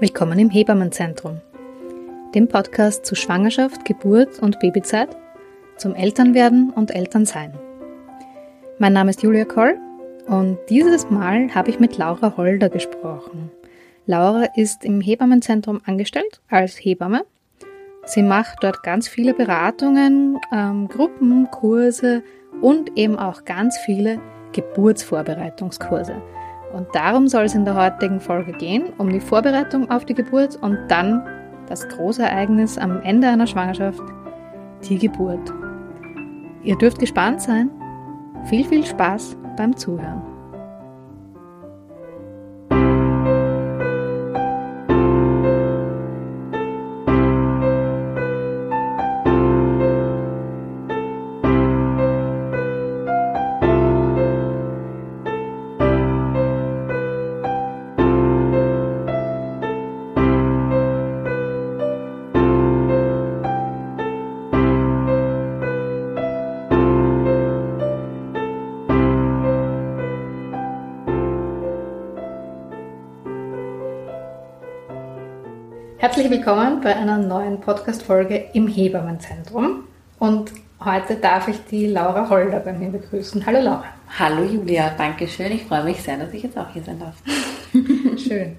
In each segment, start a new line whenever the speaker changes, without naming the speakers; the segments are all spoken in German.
Willkommen im Hebammenzentrum, dem Podcast zu Schwangerschaft, Geburt und Babyzeit, zum Elternwerden und Elternsein. Mein Name ist Julia Koll und dieses Mal habe ich mit Laura Holder gesprochen. Laura ist im Hebammenzentrum angestellt als Hebamme. Sie macht dort ganz viele Beratungen, ähm, Gruppen, Kurse und eben auch ganz viele Geburtsvorbereitungskurse. Und darum soll es in der heutigen Folge gehen, um die Vorbereitung auf die Geburt und dann das große Ereignis am Ende einer Schwangerschaft, die Geburt. Ihr dürft gespannt sein. Viel, viel Spaß beim Zuhören. Herzlich willkommen bei einer neuen Podcast-Folge im Hebammenzentrum. Und heute darf ich die Laura Holder bei mir begrüßen. Hallo Laura.
Hallo Julia, danke schön. Ich freue mich sehr, dass ich jetzt auch hier sein darf.
schön.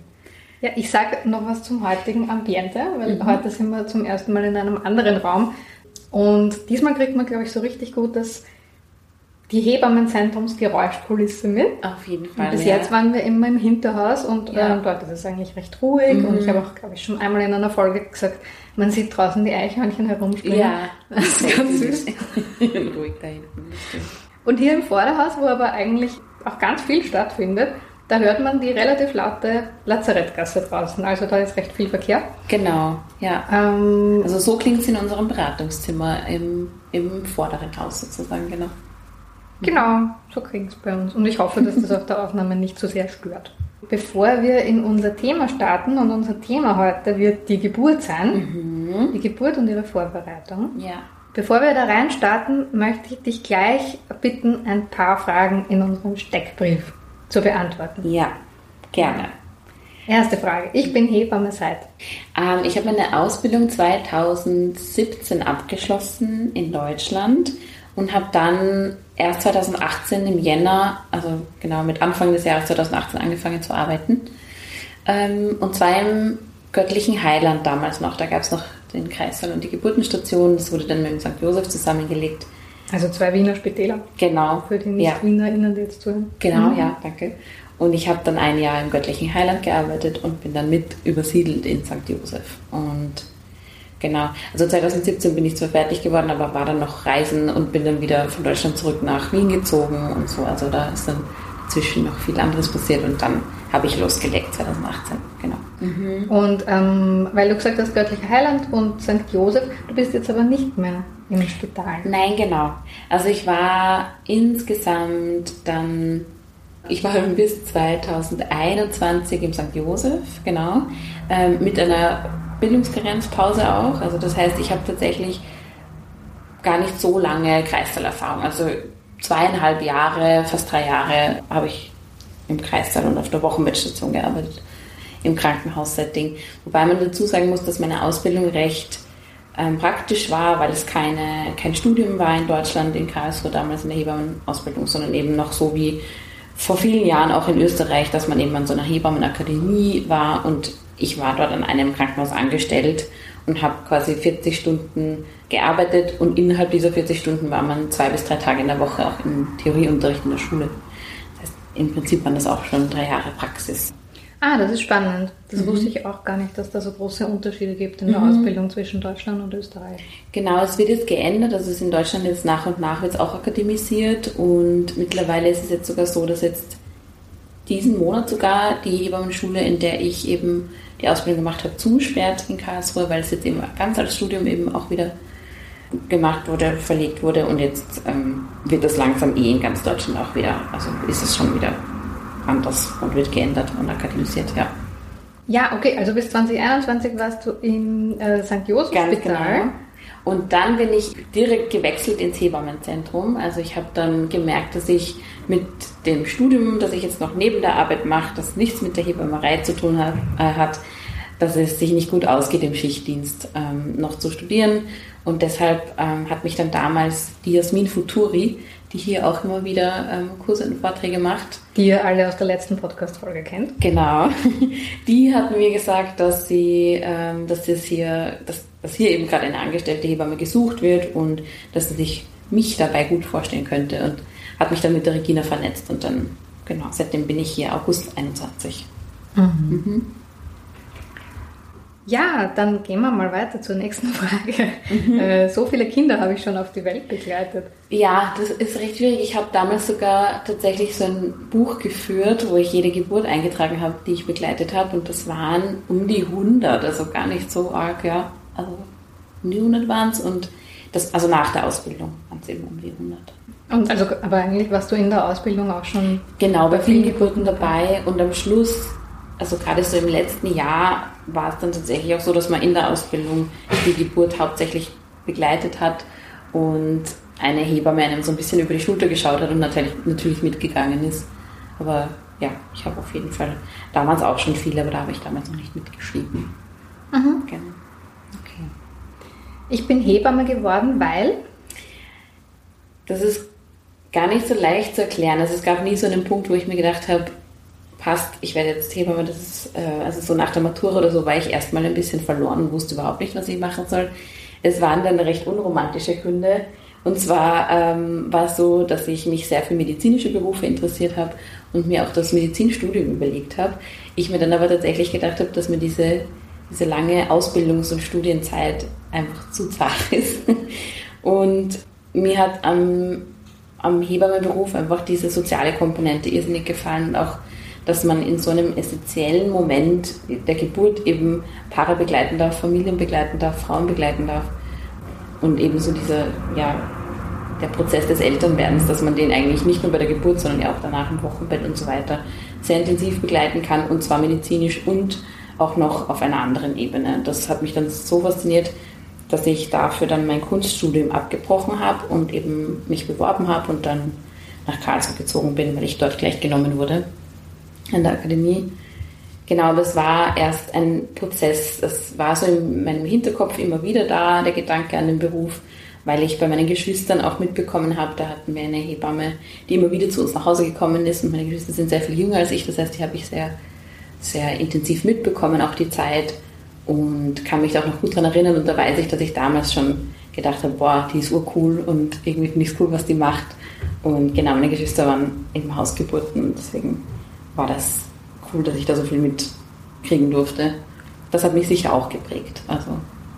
Ja, ich sage noch was zum heutigen Ambiente, weil mhm. heute sind wir zum ersten Mal in einem anderen Raum. Und diesmal kriegt man, glaube ich, so richtig gut das die Hebammenzentrumsgeräuschkulisse mit.
Auf jeden Fall.
Und bis ja. jetzt waren wir immer im Hinterhaus und ja. äh, dort ist es eigentlich recht ruhig. Mhm. Und ich habe auch, glaube ich, schon einmal in einer Folge gesagt, man sieht draußen die Eichhörnchen herumspringen.
Ja,
das ist ganz süß.
ruhig da hinten.
Und hier im Vorderhaus, wo aber eigentlich auch ganz viel stattfindet, da hört man die relativ laute Lazarettgasse draußen. Also da ist recht viel Verkehr.
Genau, ja. Ähm, also so klingt es in unserem Beratungszimmer im, im vorderen Haus sozusagen, genau.
Genau, so kriegen es bei uns. Und ich hoffe, dass das auf der Aufnahme nicht zu so sehr stört. Bevor wir in unser Thema starten, und unser Thema heute wird die Geburt sein, mhm. die Geburt und ihre Vorbereitung.
Ja.
Bevor wir da rein starten, möchte ich dich gleich bitten, ein paar Fragen in unserem Steckbrief zu beantworten.
Ja, gerne.
Erste Frage. Ich bin Hebamme seit.
Ähm, ich habe meine Ausbildung 2017 abgeschlossen in Deutschland und habe dann erst 2018 im Jänner, also genau mit Anfang des Jahres 2018 angefangen zu arbeiten. Ähm, und zwar im göttlichen Heiland damals noch. Da gab es noch den Kreissaal und die Geburtenstation. Das wurde dann mit dem St. Josef zusammengelegt.
Also zwei Wiener Spitäler.
Genau.
Für die Nicht-WienerInnen, die jetzt zuhören.
Genau, mhm. ja, danke. Und ich habe dann ein Jahr im göttlichen Heiland gearbeitet und bin dann mit übersiedelt in St. Josef. Und Genau. Also 2017 bin ich zwar fertig geworden, aber war dann noch reisen und bin dann wieder von Deutschland zurück nach Wien gezogen und so. Also da ist dann zwischen noch viel anderes passiert und dann habe ich losgelegt 2018. Genau.
Mhm. Und ähm, weil du gesagt hast, göttlicher Heiland und St. Josef, du bist jetzt aber nicht mehr im Spital.
Nein, genau. Also ich war insgesamt dann ich war bis 2021 im St. Josef, genau, ähm, mit einer Bildungskarenzpause auch. Also das heißt, ich habe tatsächlich gar nicht so lange Kreisteilerfahrung. Also zweieinhalb Jahre, fast drei Jahre habe ich im Kreisteil und auf der Wochenbettstation gearbeitet, im Krankenhaussetting. Wobei man dazu sagen muss, dass meine Ausbildung recht ähm, praktisch war, weil es keine, kein Studium war in Deutschland, in Karlsruhe damals in der Hebammenausbildung, sondern eben noch so wie vor vielen Jahren auch in Österreich, dass man eben an so einer Hebammenakademie war und ich war dort an einem Krankenhaus angestellt und habe quasi 40 Stunden gearbeitet und innerhalb dieser 40 Stunden war man zwei bis drei Tage in der Woche auch im Theorieunterricht in der Schule. Das heißt, im Prinzip waren das auch schon drei Jahre Praxis.
Ah, das ist spannend. Das mhm. wusste ich auch gar nicht, dass da so große Unterschiede gibt in der mhm. Ausbildung zwischen Deutschland und Österreich.
Genau, es wird jetzt geändert. Also es ist in Deutschland jetzt nach und nach wird auch akademisiert und mittlerweile ist es jetzt sogar so, dass jetzt diesen Monat sogar die Hebammenschule, in der ich eben die Ausbildung gemacht habe, zugesperrt in Karlsruhe, weil es jetzt eben ganz als Studium eben auch wieder gemacht wurde, verlegt wurde und jetzt ähm, wird das langsam eh in ganz Deutschland auch wieder, also ist es schon wieder anders und wird geändert und akademisiert, ja.
Ja, okay, also bis 2021 warst du im äh, St. Josef Spital. Genau.
Und dann bin ich direkt gewechselt ins Hebammenzentrum. Also ich habe dann gemerkt, dass ich mit dem Studium, das ich jetzt noch neben der Arbeit mache, das nichts mit der Hebammerei zu tun hat, äh, hat dass es sich nicht gut ausgeht, im Schichtdienst ähm, noch zu studieren. Und deshalb ähm, hat mich dann damals die Jasmin Futuri, die hier auch immer wieder ähm, Kurse und Vorträge macht.
Die ihr alle aus der letzten Podcast-Folge kennt.
Genau. Die hat mir gesagt, dass sie, ähm, dass das hier, dass, dass hier eben gerade eine angestellte Hebamme gesucht wird und dass sie sich mich dabei gut vorstellen könnte und hat mich dann mit der Regina vernetzt und dann, genau, seitdem bin ich hier August 21. Mhm. Mhm.
Ja, dann gehen wir mal weiter zur nächsten Frage. Mhm. Äh, so viele Kinder habe ich schon auf die Welt begleitet.
Ja, das ist recht schwierig. Ich habe damals sogar tatsächlich so ein Buch geführt, wo ich jede Geburt eingetragen habe, die ich begleitet habe. Und das waren um die 100, also gar nicht so arg, ja. Also um die 100 waren es. Und das, also nach der Ausbildung waren es eben um die 100.
Und also, aber eigentlich warst du in der Ausbildung auch schon.
Genau, bei vielen Geburten dabei. Und am Schluss also gerade so im letzten Jahr war es dann tatsächlich auch so, dass man in der Ausbildung die Geburt hauptsächlich begleitet hat und eine Hebamme einem so ein bisschen über die Schulter geschaut hat und natürlich, natürlich mitgegangen ist. Aber ja, ich habe auf jeden Fall damals auch schon viele, aber da habe ich damals noch nicht mitgeschrieben.
Mhm. Genau. Ich bin Hebamme geworden, weil?
Das ist gar nicht so leicht zu erklären. Also es gab nie so einen Punkt, wo ich mir gedacht habe, passt, ich werde jetzt Hebamme, das ist, äh, also so nach der Matura oder so war ich erstmal ein bisschen verloren und wusste überhaupt nicht, was ich machen soll. Es waren dann recht unromantische Gründe. Und zwar ähm, war es so, dass ich mich sehr für medizinische Berufe interessiert habe und mir auch das Medizinstudium überlegt habe. Ich mir dann aber tatsächlich gedacht habe, dass mir diese, diese lange Ausbildungs- und Studienzeit einfach zu zart ist. Und mir hat am, am Hebammenberuf einfach diese soziale Komponente irrsinnig gefallen und auch dass man in so einem essentiellen Moment der Geburt eben Paare begleiten darf, Familien begleiten darf, Frauen begleiten darf. Und eben so dieser, ja, der Prozess des Elternwerdens, dass man den eigentlich nicht nur bei der Geburt, sondern ja auch danach im Wochenbett und so weiter sehr intensiv begleiten kann und zwar medizinisch und auch noch auf einer anderen Ebene. Das hat mich dann so fasziniert, dass ich dafür dann mein Kunststudium abgebrochen habe und eben mich beworben habe und dann nach Karlsruhe gezogen bin, weil ich dort gleich genommen wurde an der Akademie. Genau, das war erst ein Prozess. Das war so in meinem Hinterkopf immer wieder da, der Gedanke an den Beruf, weil ich bei meinen Geschwistern auch mitbekommen habe, da hatten wir eine Hebamme, die immer wieder zu uns nach Hause gekommen ist und meine Geschwister sind sehr viel jünger als ich, das heißt, die habe ich sehr, sehr intensiv mitbekommen, auch die Zeit und kann mich da auch noch gut daran erinnern und da weiß ich, dass ich damals schon gedacht habe, boah, die ist urcool und irgendwie finde ich es cool, was die macht und genau, meine Geschwister waren eben Hausgeburten und deswegen war das cool, dass ich da so viel mitkriegen durfte. Das hat mich sicher auch geprägt. Also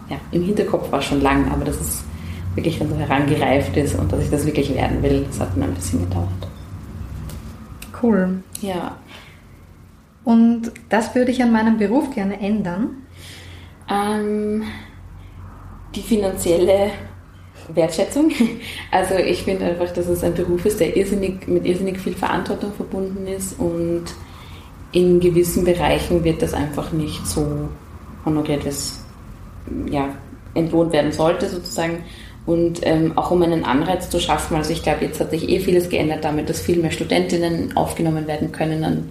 ja, im Hinterkopf war es schon lang, aber dass es wirklich dann so herangereift ist und dass ich das wirklich werden will, das hat mir ein bisschen gedauert.
Cool.
Ja.
Und das würde ich an meinem Beruf gerne ändern?
Ähm, die finanzielle Wertschätzung. Also ich finde einfach, dass es ein Beruf ist, der irrsinnig, mit irrsinnig viel Verantwortung verbunden ist und in gewissen Bereichen wird das einfach nicht so honoriert, wie es ja, entlohnt werden sollte sozusagen. Und ähm, auch um einen Anreiz zu schaffen, also ich glaube, jetzt hat sich eh vieles geändert damit, dass viel mehr Studentinnen aufgenommen werden können an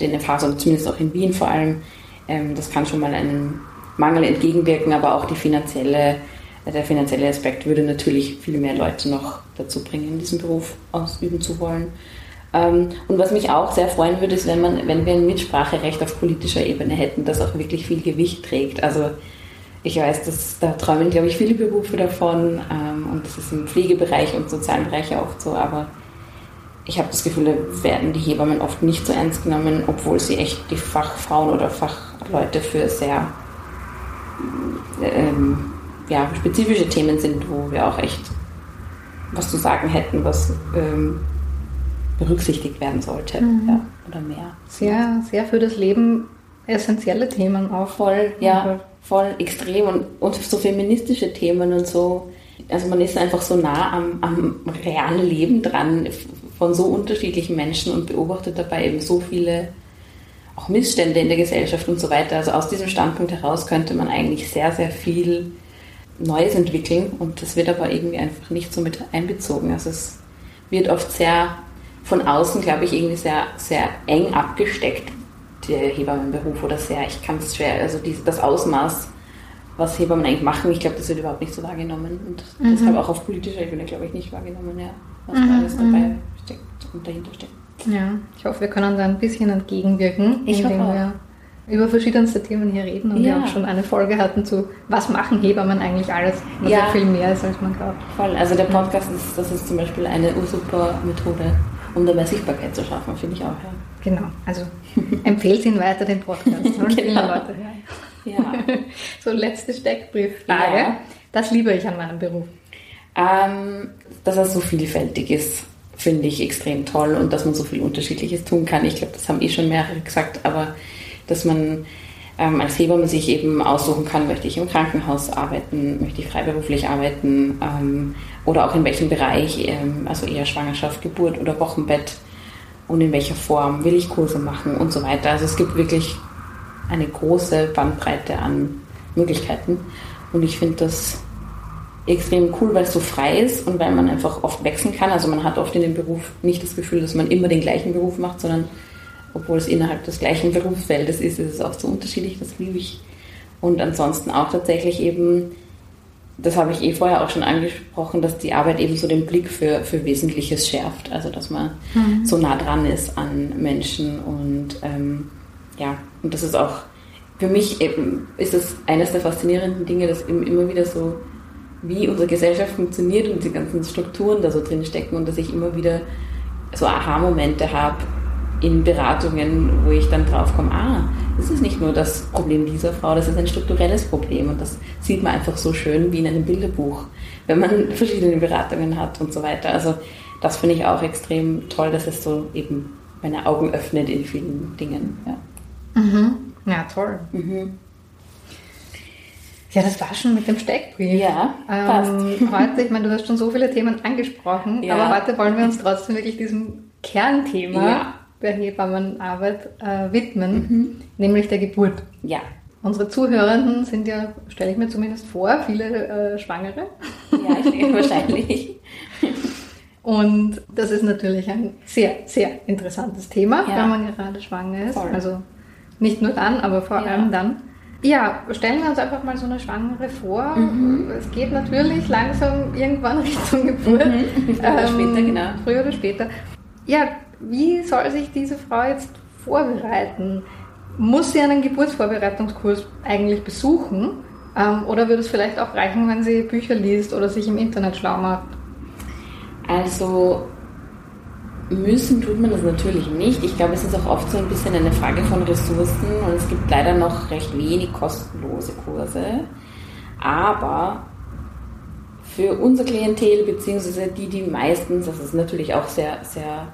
den FHs und zumindest auch in Wien vor allem. Ähm, das kann schon mal einem Mangel entgegenwirken, aber auch die finanzielle der finanzielle Aspekt würde natürlich viel mehr Leute noch dazu bringen, diesen Beruf ausüben zu wollen. Ähm, und was mich auch sehr freuen würde, ist, wenn, man, wenn wir ein Mitspracherecht auf politischer Ebene hätten, das auch wirklich viel Gewicht trägt. Also ich weiß, dass, da träumen, glaube ich, viele Berufe davon ähm, und das ist im Pflegebereich und sozialen Bereich oft so, aber ich habe das Gefühl, da werden die Hebammen oft nicht so ernst genommen, obwohl sie echt die Fachfrauen oder Fachleute für sehr ähm, ja, spezifische Themen sind, wo wir auch echt was zu sagen hätten, was ähm, berücksichtigt werden sollte mhm. ja, oder mehr.
Sehr, sehr für das Leben essentielle Themen auch.
Voll, ja, voll extrem und, und so feministische Themen und so. Also man ist einfach so nah am, am realen Leben dran von so unterschiedlichen Menschen und beobachtet dabei eben so viele auch Missstände in der Gesellschaft und so weiter. Also aus diesem Standpunkt heraus könnte man eigentlich sehr, sehr viel Neues entwickeln und das wird aber irgendwie einfach nicht so mit einbezogen. Also es wird oft sehr von außen, glaube ich, irgendwie sehr, sehr eng abgesteckt, der Hebammenberuf oder sehr, ich kann es schwer, also die, das Ausmaß, was Hebammen eigentlich machen, ich glaube, das wird überhaupt nicht so wahrgenommen und mhm. deshalb auch auf politischer Ebene, glaube ich, nicht wahrgenommen, ja, was mhm. da alles dabei mhm. steckt und dahinter steckt.
Ja, ich hoffe, wir können da ein bisschen entgegenwirken,
ich indem hoffe wir
über verschiedenste Themen hier reden und ja. wir auch schon eine Folge hatten zu, was machen Hebammen eigentlich alles, was ja, ja viel mehr ist, als man glaubt.
Voll, also der Podcast ist, das ist zum Beispiel eine super Methode, um dabei Sichtbarkeit zu schaffen, finde ich auch. Ja.
Genau, also empfehlt ihn weiter, den Podcast. Genau. Leute hören. Ja. so, letzte Steckbrieffrage. Ja. Das liebe ich an meinem Beruf.
Ähm, dass er so vielfältig ist, finde ich extrem toll und dass man so viel Unterschiedliches tun kann. Ich glaube, das haben eh schon mehrere gesagt, aber dass man ähm, als Hebamme sich eben aussuchen kann, möchte ich im Krankenhaus arbeiten, möchte ich freiberuflich arbeiten ähm, oder auch in welchem Bereich, ähm, also eher Schwangerschaft, Geburt oder Wochenbett und in welcher Form will ich Kurse machen und so weiter. Also es gibt wirklich eine große Bandbreite an Möglichkeiten und ich finde das extrem cool, weil es so frei ist und weil man einfach oft wechseln kann. Also man hat oft in dem Beruf nicht das Gefühl, dass man immer den gleichen Beruf macht, sondern obwohl es innerhalb des gleichen Berufsfeldes ist, ist es auch so unterschiedlich, das liebe ich. Und ansonsten auch tatsächlich eben, das habe ich eh vorher auch schon angesprochen, dass die Arbeit eben so den Blick für, für Wesentliches schärft. Also dass man mhm. so nah dran ist an Menschen und ähm, ja, und das ist auch für mich eben ist das eines der faszinierenden Dinge, dass eben immer wieder so, wie unsere Gesellschaft funktioniert und die ganzen Strukturen da so drin stecken und dass ich immer wieder so Aha-Momente habe, in Beratungen, wo ich dann drauf komme, ah, das ist nicht nur das Problem dieser Frau, das ist ein strukturelles Problem und das sieht man einfach so schön wie in einem Bilderbuch, wenn man verschiedene Beratungen hat und so weiter. Also das finde ich auch extrem toll, dass es so eben meine Augen öffnet in vielen Dingen.
Ja, mhm. ja toll. Mhm. Ja, das war schon mit dem Steckbrief.
Ja, passt.
Ähm, heute, ich meine, du hast schon so viele Themen angesprochen, ja. aber heute wollen wir uns trotzdem wirklich diesem Kernthema ja der Hebammenarbeit äh, widmen, mhm. nämlich der Geburt.
Ja.
Unsere Zuhörenden sind ja, stelle ich mir zumindest vor, viele äh, Schwangere.
Ja, ich denke wahrscheinlich.
Und das ist natürlich ein sehr, sehr interessantes Thema, ja. wenn man gerade schwanger ist. Voll. Also nicht nur dann, aber vor allem dann. Ja, stellen wir uns einfach mal so eine Schwangere vor. Mhm. Es geht natürlich langsam irgendwann Richtung Geburt.
Mhm. Früher oder ähm, später, genau.
Früher oder später. Ja, wie soll sich diese Frau jetzt vorbereiten? Muss sie einen Geburtsvorbereitungskurs eigentlich besuchen? Ähm, oder würde es vielleicht auch reichen, wenn sie Bücher liest oder sich im Internet schlau macht?
Also müssen tut man das natürlich nicht. Ich glaube, es ist auch oft so ein bisschen eine Frage von Ressourcen und es gibt leider noch recht wenig kostenlose Kurse. Aber für unser Klientel, beziehungsweise die, die meistens, das ist natürlich auch sehr, sehr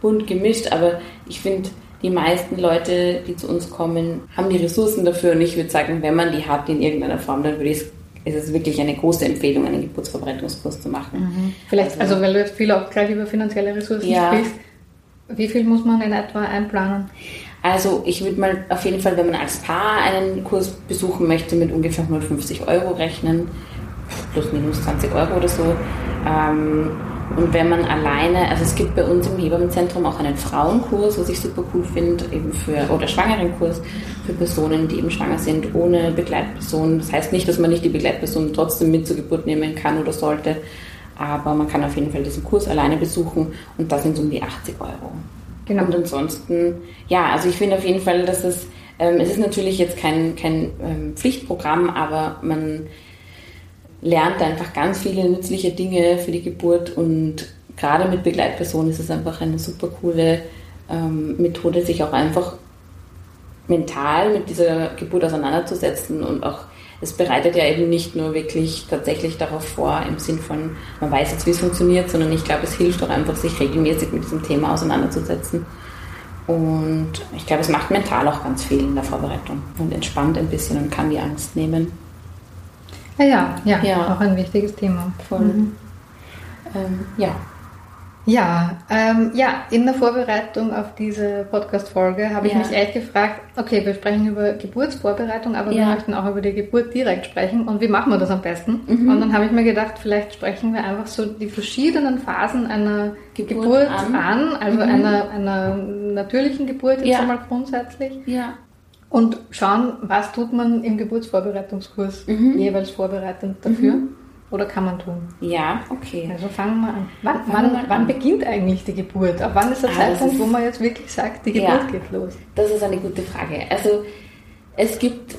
bunt gemischt, aber ich finde, die meisten Leute, die zu uns kommen, haben die Ressourcen dafür und ich würde sagen, wenn man die hat in irgendeiner Form, dann würde ich ist es wirklich eine große Empfehlung, einen Geburtsvorbereitungskurs zu machen.
Mhm. Vielleicht, also, also, weil du jetzt viel auch gleich über finanzielle Ressourcen ja. sprichst, wie viel muss man in etwa einplanen?
Also ich würde mal auf jeden Fall, wenn man als Paar einen Kurs besuchen möchte, mit ungefähr 150 Euro rechnen, plus minus 20 Euro oder so. Ähm, und wenn man alleine, also es gibt bei uns im Hebammenzentrum auch einen Frauenkurs, was ich super cool finde, eben für, oder Schwangerenkurs für Personen, die eben schwanger sind, ohne Begleitperson. Das heißt nicht, dass man nicht die Begleitperson trotzdem mit zur Geburt nehmen kann oder sollte, aber man kann auf jeden Fall diesen Kurs alleine besuchen und da sind es um die 80 Euro. Genau. Und ansonsten, ja, also ich finde auf jeden Fall, dass es, ähm, es ist natürlich jetzt kein, kein ähm, Pflichtprogramm, aber man lernt einfach ganz viele nützliche Dinge für die Geburt und gerade mit Begleitpersonen ist es einfach eine super coole ähm, Methode, sich auch einfach mental mit dieser Geburt auseinanderzusetzen und auch es bereitet ja eben nicht nur wirklich tatsächlich darauf vor, im Sinn von, man weiß jetzt, wie es funktioniert, sondern ich glaube, es hilft auch einfach, sich regelmäßig mit diesem Thema auseinanderzusetzen. Und ich glaube, es macht mental auch ganz viel in der Vorbereitung und entspannt ein bisschen und kann die Angst nehmen.
Ja, ja, ja, auch ein wichtiges Thema.
Voll. Mhm. Ähm, ja.
Ja, ähm, ja, in der Vorbereitung auf diese Podcast-Folge habe ich
Ja.
mich echt gefragt, okay, wir sprechen über Geburtsvorbereitung, aber wir
Ja.
möchten auch über die Geburt direkt sprechen. Und wie machen wir das am besten?
Mhm.
Und dann habe ich mir gedacht, vielleicht sprechen wir einfach so die verschiedenen Phasen einer Geburt,
Geburt
an.
an.
also
Mhm.
einer, einer natürlichen Geburt jetzt
Ja.
einmal grundsätzlich.
Ja.
Und schauen, was tut man im Geburtsvorbereitungskurs
Mhm.
jeweils vorbereitend dafür? Oder kann man tun?
Ja, okay.
Also fangen wir an. Wann,
wir
wann, wann
an.
beginnt eigentlich die Geburt? Ab wann ist der
Ah, das
Zeitpunkt,
ist-
wo man jetzt wirklich sagt, die
Ja.
Geburt geht los?
Das ist eine gute Frage. Also es gibt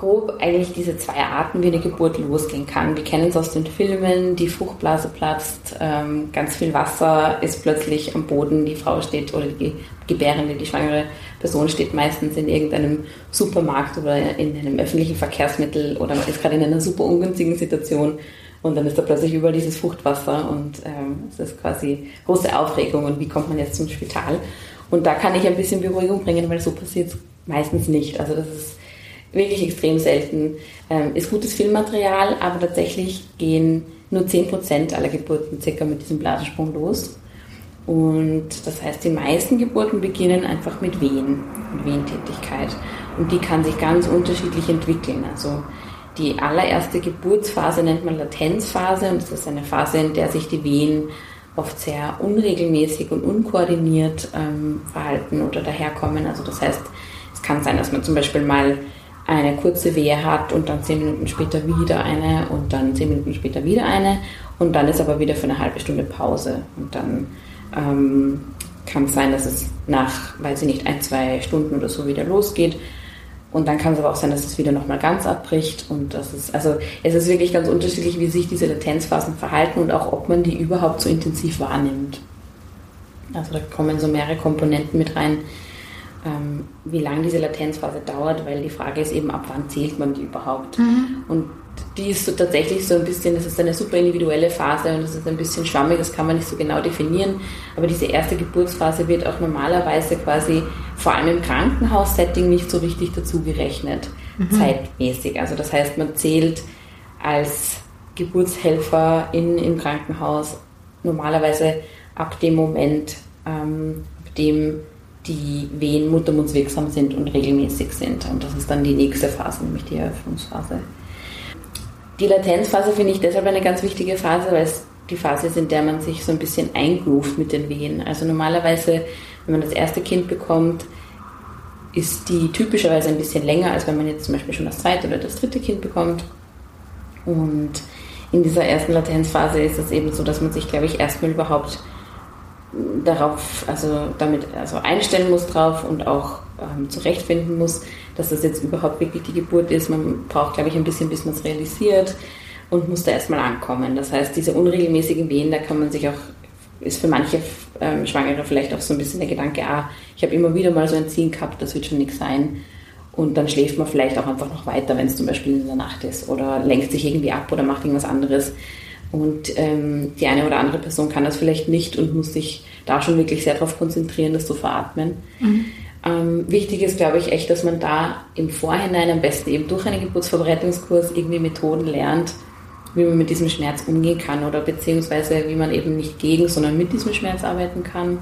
grob eigentlich diese zwei Arten, wie eine Geburt losgehen kann. Wir kennen es aus den Filmen, die Fruchtblase platzt, ähm, ganz viel Wasser ist plötzlich am Boden, die Frau steht oder die Gebärende, die schwangere Person steht meistens in irgendeinem Supermarkt oder in einem öffentlichen Verkehrsmittel oder ist gerade in einer super ungünstigen Situation und dann ist da plötzlich über dieses Fruchtwasser und ähm, es ist quasi große Aufregung und wie kommt man jetzt zum Spital? Und da kann ich ein bisschen Beruhigung bringen, weil so passiert es meistens nicht. Also das ist wirklich extrem selten. Ähm, ist gutes Filmmaterial, aber tatsächlich gehen nur 10% aller Geburten circa mit diesem Blasensprung los. Und das heißt, die meisten Geburten beginnen einfach mit Wehen und Wehentätigkeit. Und die kann sich ganz unterschiedlich entwickeln. Also die allererste Geburtsphase nennt man Latenzphase und das ist eine Phase, in der sich die Wehen oft sehr unregelmäßig und unkoordiniert ähm, verhalten oder daherkommen. Also das heißt, es kann sein, dass man zum Beispiel mal eine kurze Wehe hat und dann zehn Minuten später wieder eine und dann zehn Minuten später wieder eine und dann ist aber wieder für eine halbe Stunde Pause und dann ähm, kann es sein, dass es nach, weiß ich nicht, ein, zwei Stunden oder so wieder losgeht. Und dann kann es aber auch sein, dass es wieder nochmal ganz abbricht. Und das ist, also es ist wirklich ganz unterschiedlich, wie sich diese Latenzphasen verhalten und auch ob man die überhaupt so intensiv wahrnimmt. Also da kommen so mehrere Komponenten mit rein, ähm, wie lange diese Latenzphase dauert, weil die Frage ist eben, ab wann zählt man die überhaupt? Und die ist so tatsächlich so ein bisschen, das ist eine super individuelle Phase und das ist ein bisschen schwammig, das kann man nicht so genau definieren. Aber diese erste Geburtsphase wird auch normalerweise quasi vor allem im Krankenhaussetting nicht so richtig dazu gerechnet, zeitmäßig. Also das heißt, man zählt als Geburtshelfer in, im Krankenhaus normalerweise ab dem Moment, ähm, ab dem die Wehen muttermundswirksam sind und regelmäßig sind. Und das ist dann die nächste Phase, nämlich die Eröffnungsphase. Die Latenzphase finde ich deshalb eine ganz wichtige Phase, weil es die Phase ist, in der man sich so ein bisschen eingroovt mit den Wehen. Also normalerweise, wenn man das erste Kind bekommt, ist die typischerweise ein bisschen länger, als wenn man jetzt zum Beispiel schon das zweite oder das dritte Kind bekommt. Und in dieser ersten Latenzphase ist es eben so, dass man sich, glaube ich, erstmal überhaupt darauf, also damit also einstellen muss drauf und auch ähm, zurechtfinden muss, dass das jetzt überhaupt wirklich die Geburt ist. Man braucht, glaube ich, ein bisschen, bis man es realisiert und muss da erstmal ankommen. Das heißt, diese unregelmäßigen Wehen, da kann man sich auch, ist für manche ähm, Schwangere vielleicht auch so ein bisschen der Gedanke, ah, ich habe immer wieder mal so ein Ziehen gehabt, das wird schon nichts sein. Und dann schläft man vielleicht auch einfach noch weiter, wenn es zum Beispiel in der Nacht ist oder lenkt sich irgendwie ab oder macht irgendwas anderes. Und ähm, die eine oder andere Person kann das vielleicht nicht und muss sich da schon wirklich sehr darauf konzentrieren, das zu veratmen. Ähm, wichtig ist, glaube ich, echt, dass man da im Vorhinein am besten eben durch einen Geburtsvorbereitungskurs irgendwie Methoden lernt, wie man mit diesem Schmerz umgehen kann oder beziehungsweise wie man eben nicht gegen, sondern mit diesem Schmerz arbeiten kann.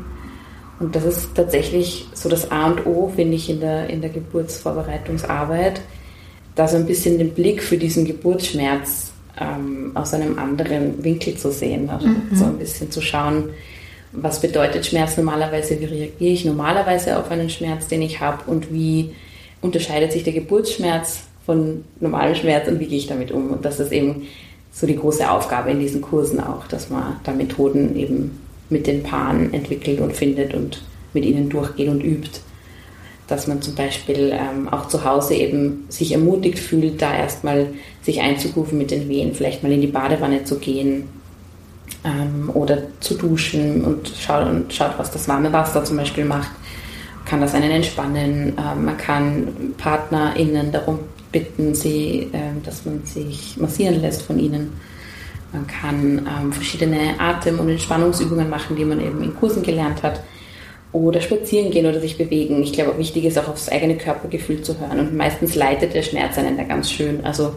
Und das ist tatsächlich so das A und O, finde ich, in der, in der Geburtsvorbereitungsarbeit, da so ein bisschen den Blick für diesen Geburtsschmerz ähm, aus einem anderen Winkel zu sehen. Also so ein bisschen zu schauen, was bedeutet Schmerz normalerweise, wie reagiere ich normalerweise auf einen Schmerz, den ich habe und wie unterscheidet sich der Geburtsschmerz von normalem Schmerz und wie gehe ich damit um. Und das ist eben so die große Aufgabe in diesen Kursen auch, dass man da Methoden eben mit den Paaren entwickelt und findet und mit ihnen durchgeht und übt. Dass man zum Beispiel ähm, auch zu Hause eben sich ermutigt fühlt, da erstmal sich einzurufen mit den Wehen, vielleicht mal in die Badewanne zu gehen ähm, oder zu duschen und schaut, und schaut, was das warme Wasser zum Beispiel macht. Kann das einen entspannen. Ähm, man kann PartnerInnen darum bitten, sie, ähm, dass man sich massieren lässt von ihnen. Man kann ähm, verschiedene Atem- und Entspannungsübungen machen, die man eben in Kursen gelernt hat. Oder spazieren gehen oder sich bewegen. Ich glaube, wichtig ist auch aufs eigene Körpergefühl zu hören. Und meistens leitet der Schmerz einen da ganz schön. Also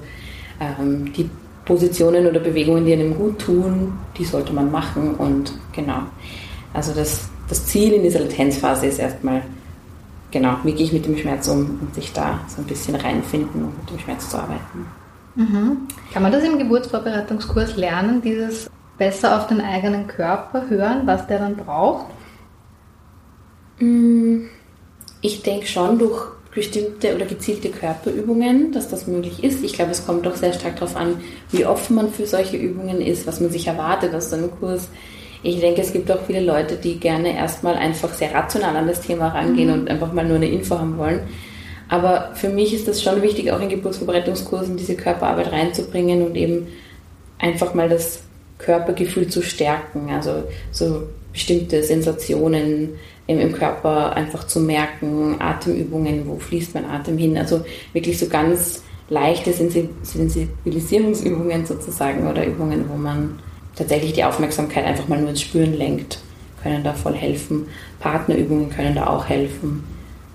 ähm, die Positionen oder Bewegungen, die einem gut tun, die sollte man machen und genau. Also das, das Ziel in dieser Latenzphase ist erstmal, genau, wie gehe ich mit dem Schmerz um und sich da so ein bisschen reinfinden und mit dem Schmerz zu arbeiten.
Mhm. Kann man das im Geburtsvorbereitungskurs lernen, dieses besser auf den eigenen Körper hören, was der dann braucht?
Mm, ich denke schon durch bestimmte oder gezielte Körperübungen, dass das möglich ist. Ich glaube, es kommt doch sehr stark darauf an, wie offen man für solche Übungen ist, was man sich erwartet aus einem Kurs. Ich denke, es gibt auch viele Leute, die gerne erstmal einfach sehr rational an das Thema rangehen mhm. und einfach mal nur eine Info haben wollen. Aber für mich ist das schon wichtig, auch in Geburtsvorbereitungskursen diese Körperarbeit reinzubringen und eben einfach mal das Körpergefühl zu stärken. Also so bestimmte Sensationen im, Körper einfach zu merken, Atemübungen, wo fließt mein Atem hin. Also wirklich so ganz leichte Sensibilisierungsübungen sozusagen oder Übungen, wo man tatsächlich die Aufmerksamkeit einfach mal nur ins Spüren lenkt, können da voll helfen. Partnerübungen können da auch helfen.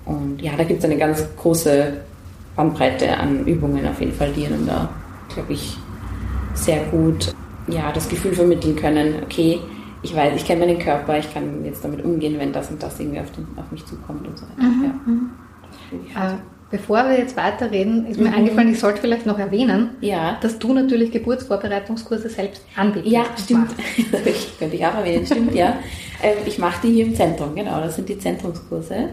Und ja, da gibt es eine ganz große Bandbreite an Übungen auf jeden Fall, die einem da, glaube ich, sehr gut ja, das Gefühl vermitteln können, okay, ich weiß, ich kenne meinen Körper, ich kann jetzt damit umgehen, wenn das und das irgendwie auf, den, auf mich zukommt und so weiter. Mhm,
ja. Mhm. Bevor wir jetzt weiterreden, ist mir mhm. eingefallen, ich sollte vielleicht noch erwähnen,
ja.
dass du natürlich Geburtsvorbereitungskurse selbst anbietest.
Ja, stimmt. ich könnte ich auch erwähnen, stimmt, ja. Ähm, ich mache die hier im Zentrum, genau, das sind die Zentrumskurse.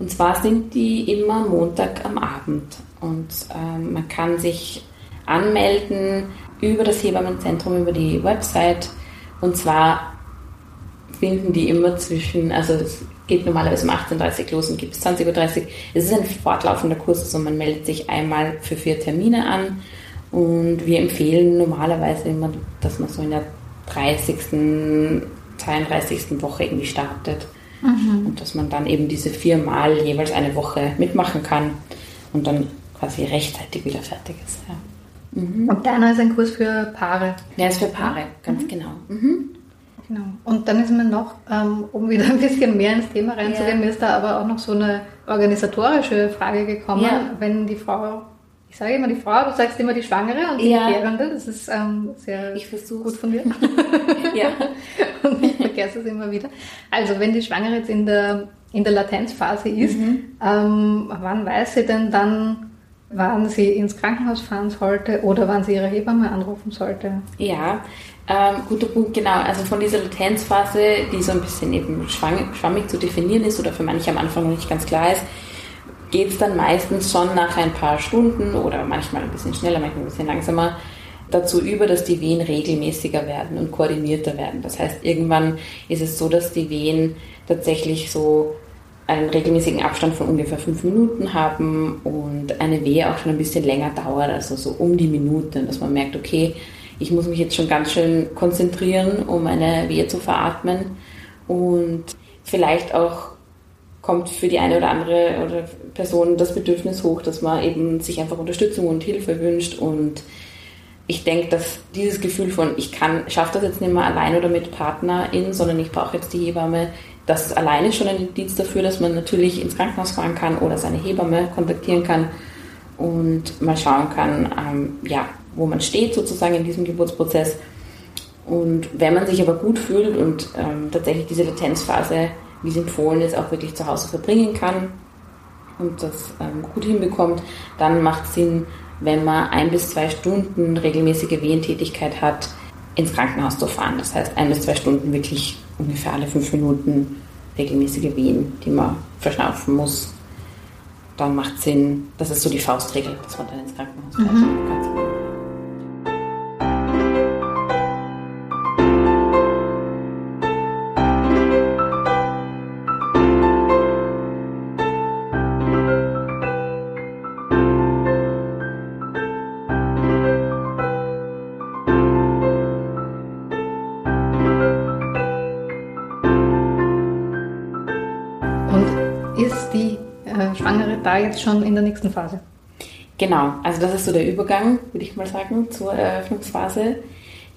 Und zwar sind die immer Montag am Abend. Und ähm, man kann sich anmelden über das Hebammenzentrum, über die Website. Und zwar finden die immer zwischen, also es geht normalerweise um 18.30 Uhr los und gibt es 20.30 Uhr. Es ist ein fortlaufender Kurs, also man meldet sich einmal für vier Termine an und wir empfehlen normalerweise immer, dass man so in der 30., 32. Woche irgendwie startet. Mhm. Und dass man dann eben diese viermal jeweils eine Woche mitmachen kann und dann quasi rechtzeitig wieder fertig ist. Ja.
Mhm. Und deiner ist ein Kurs für Paare.
Der ist für Paare, ganz mhm. genau. Mhm.
Genau. Und dann ist mir noch, ähm, um wieder ein bisschen mehr ins Thema reinzugehen, ja. mir ist da aber auch noch so eine organisatorische Frage gekommen, ja. wenn die Frau, ich sage immer die Frau, du sagst immer die Schwangere und die ja. Gebärende, das ist ähm, sehr gut von dir. ja. und ich vergesse es immer wieder. Also wenn die Schwangere jetzt in der, in der Latenzphase ist, mhm. ähm, wann weiß sie denn dann, wann sie ins Krankenhaus fahren sollte oder wann sie ihre Hebamme anrufen sollte?
Ja, ähm, guter Punkt, genau. Also von dieser Latenzphase, die so ein bisschen eben schwammig zu definieren ist oder für manche am Anfang noch nicht ganz klar ist, geht es dann meistens schon nach ein paar Stunden oder manchmal ein bisschen schneller, manchmal ein bisschen langsamer dazu über, dass die Wehen regelmäßiger werden und koordinierter werden. Das heißt, irgendwann ist es so, dass die Wehen tatsächlich so einen regelmäßigen Abstand von ungefähr fünf Minuten haben und eine Wehe auch schon ein bisschen länger dauert, also so um die Minute, dass man merkt, okay, ich muss mich jetzt schon ganz schön konzentrieren, um eine Wehe zu veratmen. Und vielleicht auch kommt für die eine oder andere oder Person das Bedürfnis hoch, dass man eben sich einfach Unterstützung und Hilfe wünscht. Und ich denke, dass dieses Gefühl von, ich kann, schaffe das jetzt nicht mehr allein oder mit PartnerInnen, sondern ich brauche jetzt die Hebamme, das ist alleine schon ein Indiz dafür, dass man natürlich ins Krankenhaus fahren kann oder seine Hebamme kontaktieren kann und mal schauen kann, ähm, ja, wo man steht sozusagen in diesem Geburtsprozess. Und wenn man sich aber gut fühlt und ähm, tatsächlich diese Latenzphase, wie es empfohlen ist, auch wirklich zu Hause verbringen kann und das ähm, gut hinbekommt, dann macht es Sinn, wenn man ein bis zwei Stunden regelmäßige Wehentätigkeit hat, ins Krankenhaus zu fahren. Das heißt, ein bis zwei Stunden wirklich ungefähr alle fünf Minuten regelmäßige Wehen, die man verschnaufen muss. Dann macht Sinn, das ist so die Faustregel, dass man dann ins Krankenhaus fährt. Mhm.
Jetzt schon in der nächsten Phase.
Genau, also das ist so der Übergang, würde ich mal sagen, zur Eröffnungsphase.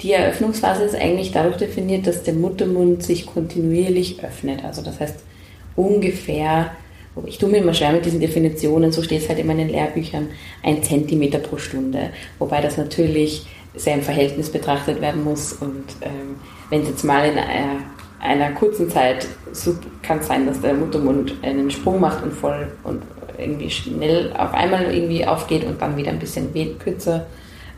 Die Eröffnungsphase ist eigentlich dadurch definiert, dass der Muttermund sich kontinuierlich öffnet. Also das heißt ungefähr, ich tue mir immer schwer mit diesen Definitionen, so steht es halt immer in den Lehrbüchern, ein Zentimeter pro Stunde. Wobei das natürlich sehr im Verhältnis betrachtet werden muss. Und ähm, wenn es jetzt mal in einer, einer kurzen Zeit so kann es sein, dass der Muttermund einen Sprung macht und voll und irgendwie schnell auf einmal irgendwie aufgeht und dann wieder ein bisschen kürzer,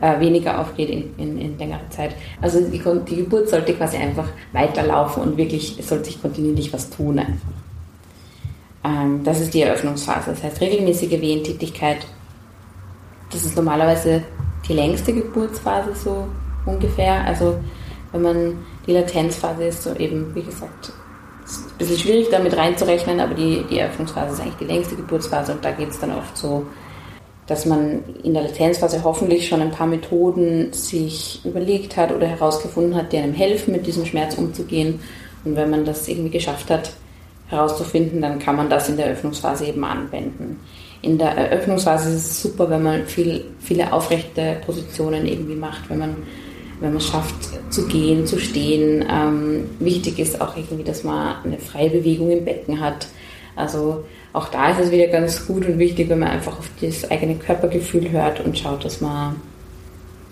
äh, weniger aufgeht in, in, in längerer Zeit. Also die, die, Geburt sollte quasi einfach weiterlaufen und wirklich, es sollte sich kontinuierlich was tun einfach. Ähm, das ist die Eröffnungsphase. Das heißt regelmäßige Wehentätigkeit. Das ist normalerweise die längste Geburtsphase so ungefähr. Also wenn man die Latenzphase ist, so eben, wie gesagt, ist ein bisschen schwierig damit reinzurechnen, aber die, die Eröffnungsphase ist eigentlich die längste Geburtsphase und da geht es dann oft so, dass man in der Latenzphase hoffentlich schon ein paar Methoden sich überlegt hat oder herausgefunden hat, die einem helfen, mit diesem Schmerz umzugehen. Und wenn man das irgendwie geschafft hat, herauszufinden, dann kann man das in der Eröffnungsphase eben anwenden. In der Eröffnungsphase ist es super, wenn man viel, viele aufrechte Positionen irgendwie macht, wenn man wenn man es schafft zu gehen, zu stehen. Ähm, wichtig ist auch irgendwie, dass man eine freie Bewegung im Becken hat. Also auch da ist es wieder ganz gut und wichtig, wenn man einfach auf das eigene Körpergefühl hört und schaut, dass man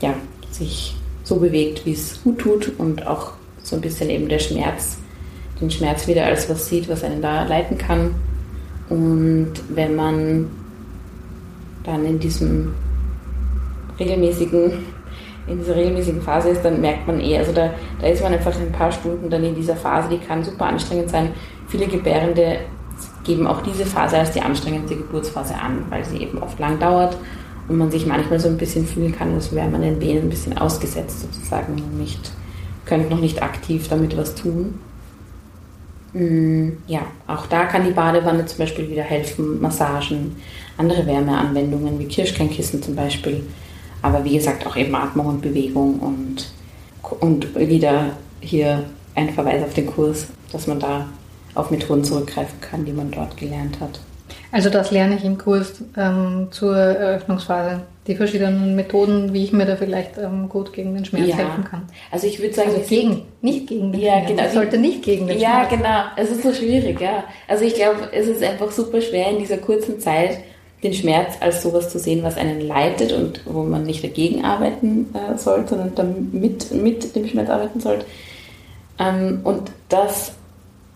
ja, sich so bewegt, wie es gut tut und auch so ein bisschen eben der Schmerz, den Schmerz wieder als was sieht, was einen da leiten kann. Und wenn man dann in diesem regelmäßigen in dieser regelmäßigen Phase ist, dann merkt man eh, also da, da ist man einfach ein paar Stunden dann in dieser Phase, die kann super anstrengend sein. Viele Gebärende geben auch diese Phase als die anstrengendste Geburtsphase an, weil sie eben oft lang dauert und man sich manchmal so ein bisschen fühlen kann, als wäre man den Venen ein bisschen ausgesetzt sozusagen und nicht, könnte noch nicht aktiv damit was tun. Mm, ja, auch da kann die Badewanne zum Beispiel wieder helfen, Massagen, andere Wärmeanwendungen wie Kirschkernkissen zum Beispiel aber wie gesagt, auch eben Atmung und Bewegung und, und wieder hier ein Verweis auf den Kurs, dass man da auf Methoden zurückgreifen kann, die man dort gelernt hat.
Also das lerne ich im Kurs ähm, zur Eröffnungsphase. Die verschiedenen Methoden, wie ich mir da vielleicht ähm, gut gegen den Schmerz ja. helfen kann.
Also ich würde sagen,
also gegen, nicht gegen den
ja,
Schmerz.
Genau.
Es sollte nicht gegen den
ja,
Schmerz.
Ja, genau. Es ist so schwierig, ja. Also ich glaube, es ist einfach super schwer in dieser kurzen Zeit den Schmerz als sowas zu sehen, was einen leitet und wo man nicht dagegen arbeiten äh, soll, sondern damit mit dem Schmerz arbeiten sollte. Ähm, und das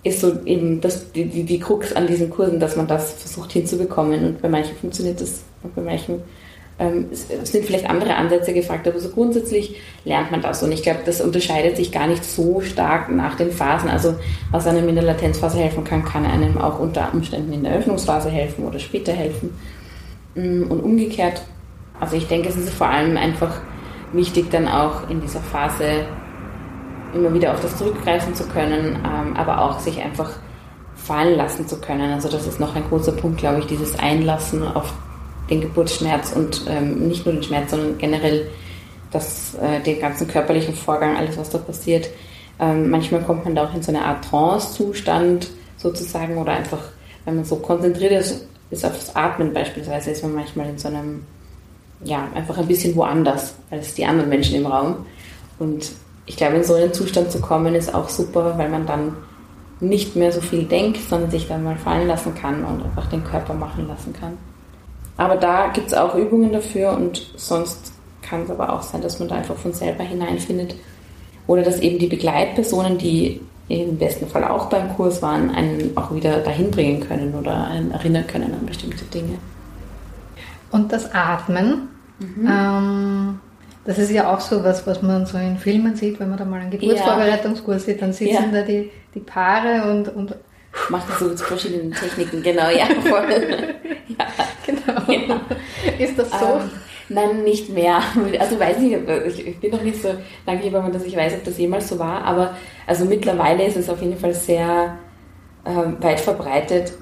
ist so eben das, die, die, die Krux an diesen Kursen, dass man das versucht hinzubekommen. Und bei manchen funktioniert das und bei manchen ähm, sind vielleicht andere Ansätze gefragt, aber so grundsätzlich lernt man das. Und ich glaube, das unterscheidet sich gar nicht so stark nach den Phasen. Also was einem in der Latenzphase helfen kann, kann einem auch unter Umständen in der Öffnungsphase helfen oder später helfen. Mm, und umgekehrt. Also ich denke, es ist vor allem einfach wichtig, dann auch in dieser Phase immer wieder auf das zurückgreifen zu können, ähm, aber auch sich einfach fallen lassen zu können. Also das ist noch ein großer Punkt, glaube ich, dieses Einlassen auf den Geburtsschmerz und ähm, nicht nur den Schmerz, sondern generell das, äh, den ganzen körperlichen Vorgang, alles, was da passiert. Ähm, manchmal kommt man da auch in so eine Art Trance-Zustand sozusagen oder einfach, wenn man so konzentriert ist bis aufs Atmen beispielsweise ist man manchmal in so einem, ja, einfach ein bisschen woanders als die anderen Menschen im Raum. Und ich glaube, in so einen Zustand zu kommen, ist auch super, weil man dann nicht mehr so viel denkt, sondern sich dann mal fallen lassen kann und einfach den Körper machen lassen kann. Aber da gibt es auch Übungen dafür und sonst kann es aber auch sein, dass man da einfach von selber hineinfindet. Oder dass eben die Begleitpersonen, die im besten Fall auch beim Kurs waren, einen auch wieder dahin bringen können oder einen erinnern können an bestimmte Dinge.
Und das Atmen, mhm. ähm, das ist ja auch so was, was man so in Filmen sieht, wenn man da mal einen Geburtsvorbereitungskurs sieht, dann sitzen ja. da die, die Paare und, und
macht das so mit verschiedenen Techniken, genau, ja,
ja. Genau. Ja. Ist das so? Ähm,
Nein, nicht mehr. Also weiß ich, ich bin noch nicht so hier, dass ich weiß, ob das jemals so war, aber also mittlerweile ist es auf jeden Fall sehr äh, weit verbreitet,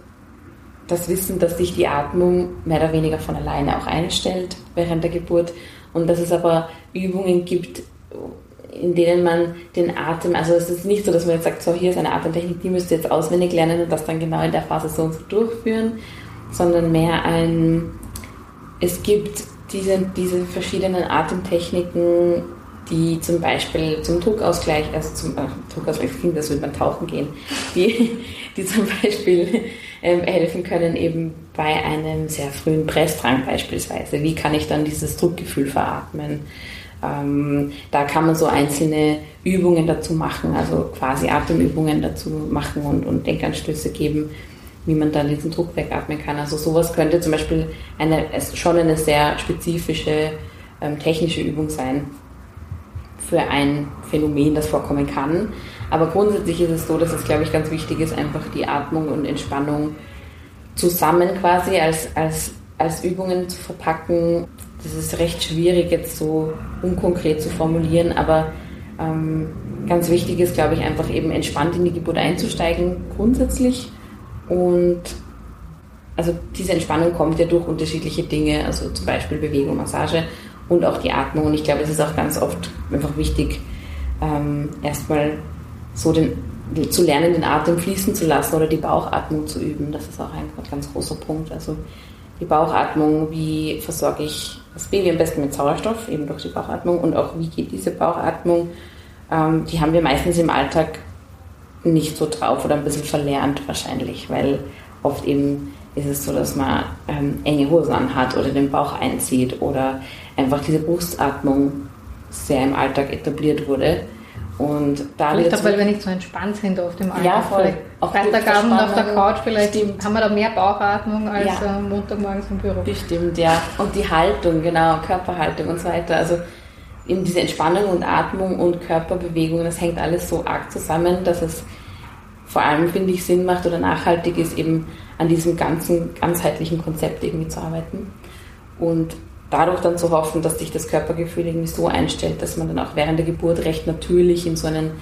das Wissen, dass sich die Atmung mehr oder weniger von alleine auch einstellt während der Geburt und dass es aber Übungen gibt, in denen man den Atem, also es ist nicht so, dass man jetzt sagt, so hier ist eine Atemtechnik, die müsst ihr jetzt auswendig lernen und das dann genau in der Phase so und so durchführen, sondern mehr ein, es gibt diese, diese verschiedenen Atemtechniken, die zum Beispiel zum Druckausgleich, also zum äh, Druckausgleich klingt, das würde man tauchen gehen, die, die zum Beispiel ähm, helfen können eben bei einem sehr frühen Pressdrang beispielsweise. Wie kann ich dann dieses Druckgefühl veratmen? Ähm, da kann man so einzelne Übungen dazu machen, also quasi Atemübungen dazu machen und, und Denkanstöße geben, wie man dann diesen Druck wegatmen kann. Also sowas könnte zum Beispiel eine, schon eine sehr spezifische ähm, technische Übung sein für ein Phänomen, das vorkommen kann. Aber grundsätzlich ist es so, dass es, glaube ich, ganz wichtig ist, einfach die Atmung und Entspannung zusammen quasi als, als, als Übungen zu verpacken. Das ist recht schwierig jetzt so unkonkret zu formulieren, aber ähm, ganz wichtig ist, glaube ich, einfach eben entspannt in die Geburt einzusteigen, grundsätzlich. Und also diese Entspannung kommt ja durch unterschiedliche Dinge, also zum Beispiel Bewegung, Massage und auch die Atmung. Und ich glaube, es ist auch ganz oft einfach wichtig, ähm, erstmal so den, zu lernen, den Atem fließen zu lassen oder die Bauchatmung zu üben. Das ist auch ein ganz großer Punkt. Also die Bauchatmung, wie versorge ich das Baby am besten mit Sauerstoff, eben durch die Bauchatmung und auch wie geht diese Bauchatmung, ähm, die haben wir meistens im Alltag nicht so drauf oder ein bisschen verlernt wahrscheinlich, weil oft eben ist es so, dass man ähm, enge Hosen anhat oder den Bauch einzieht oder einfach diese Brustatmung sehr im Alltag etabliert wurde. Und
da vielleicht auch, weil wir nicht so entspannt sind auf dem Alltag. Ja, voll. Freitagabend auf der Couch, vielleicht Stimmt. haben wir da mehr Bauchatmung als ja. Montagmorgens im Büro.
Bestimmt, ja. Und die Haltung, genau, Körperhaltung und so weiter. Also eben diese Entspannung und Atmung und Körperbewegung, das hängt alles so arg zusammen, dass es vor allem, finde ich, Sinn macht oder nachhaltig ist, eben an diesem ganzen, ganzheitlichen Konzept irgendwie zu arbeiten. Und dadurch dann zu hoffen, dass sich das Körpergefühl irgendwie so einstellt, dass man dann auch während der Geburt recht natürlich in so einen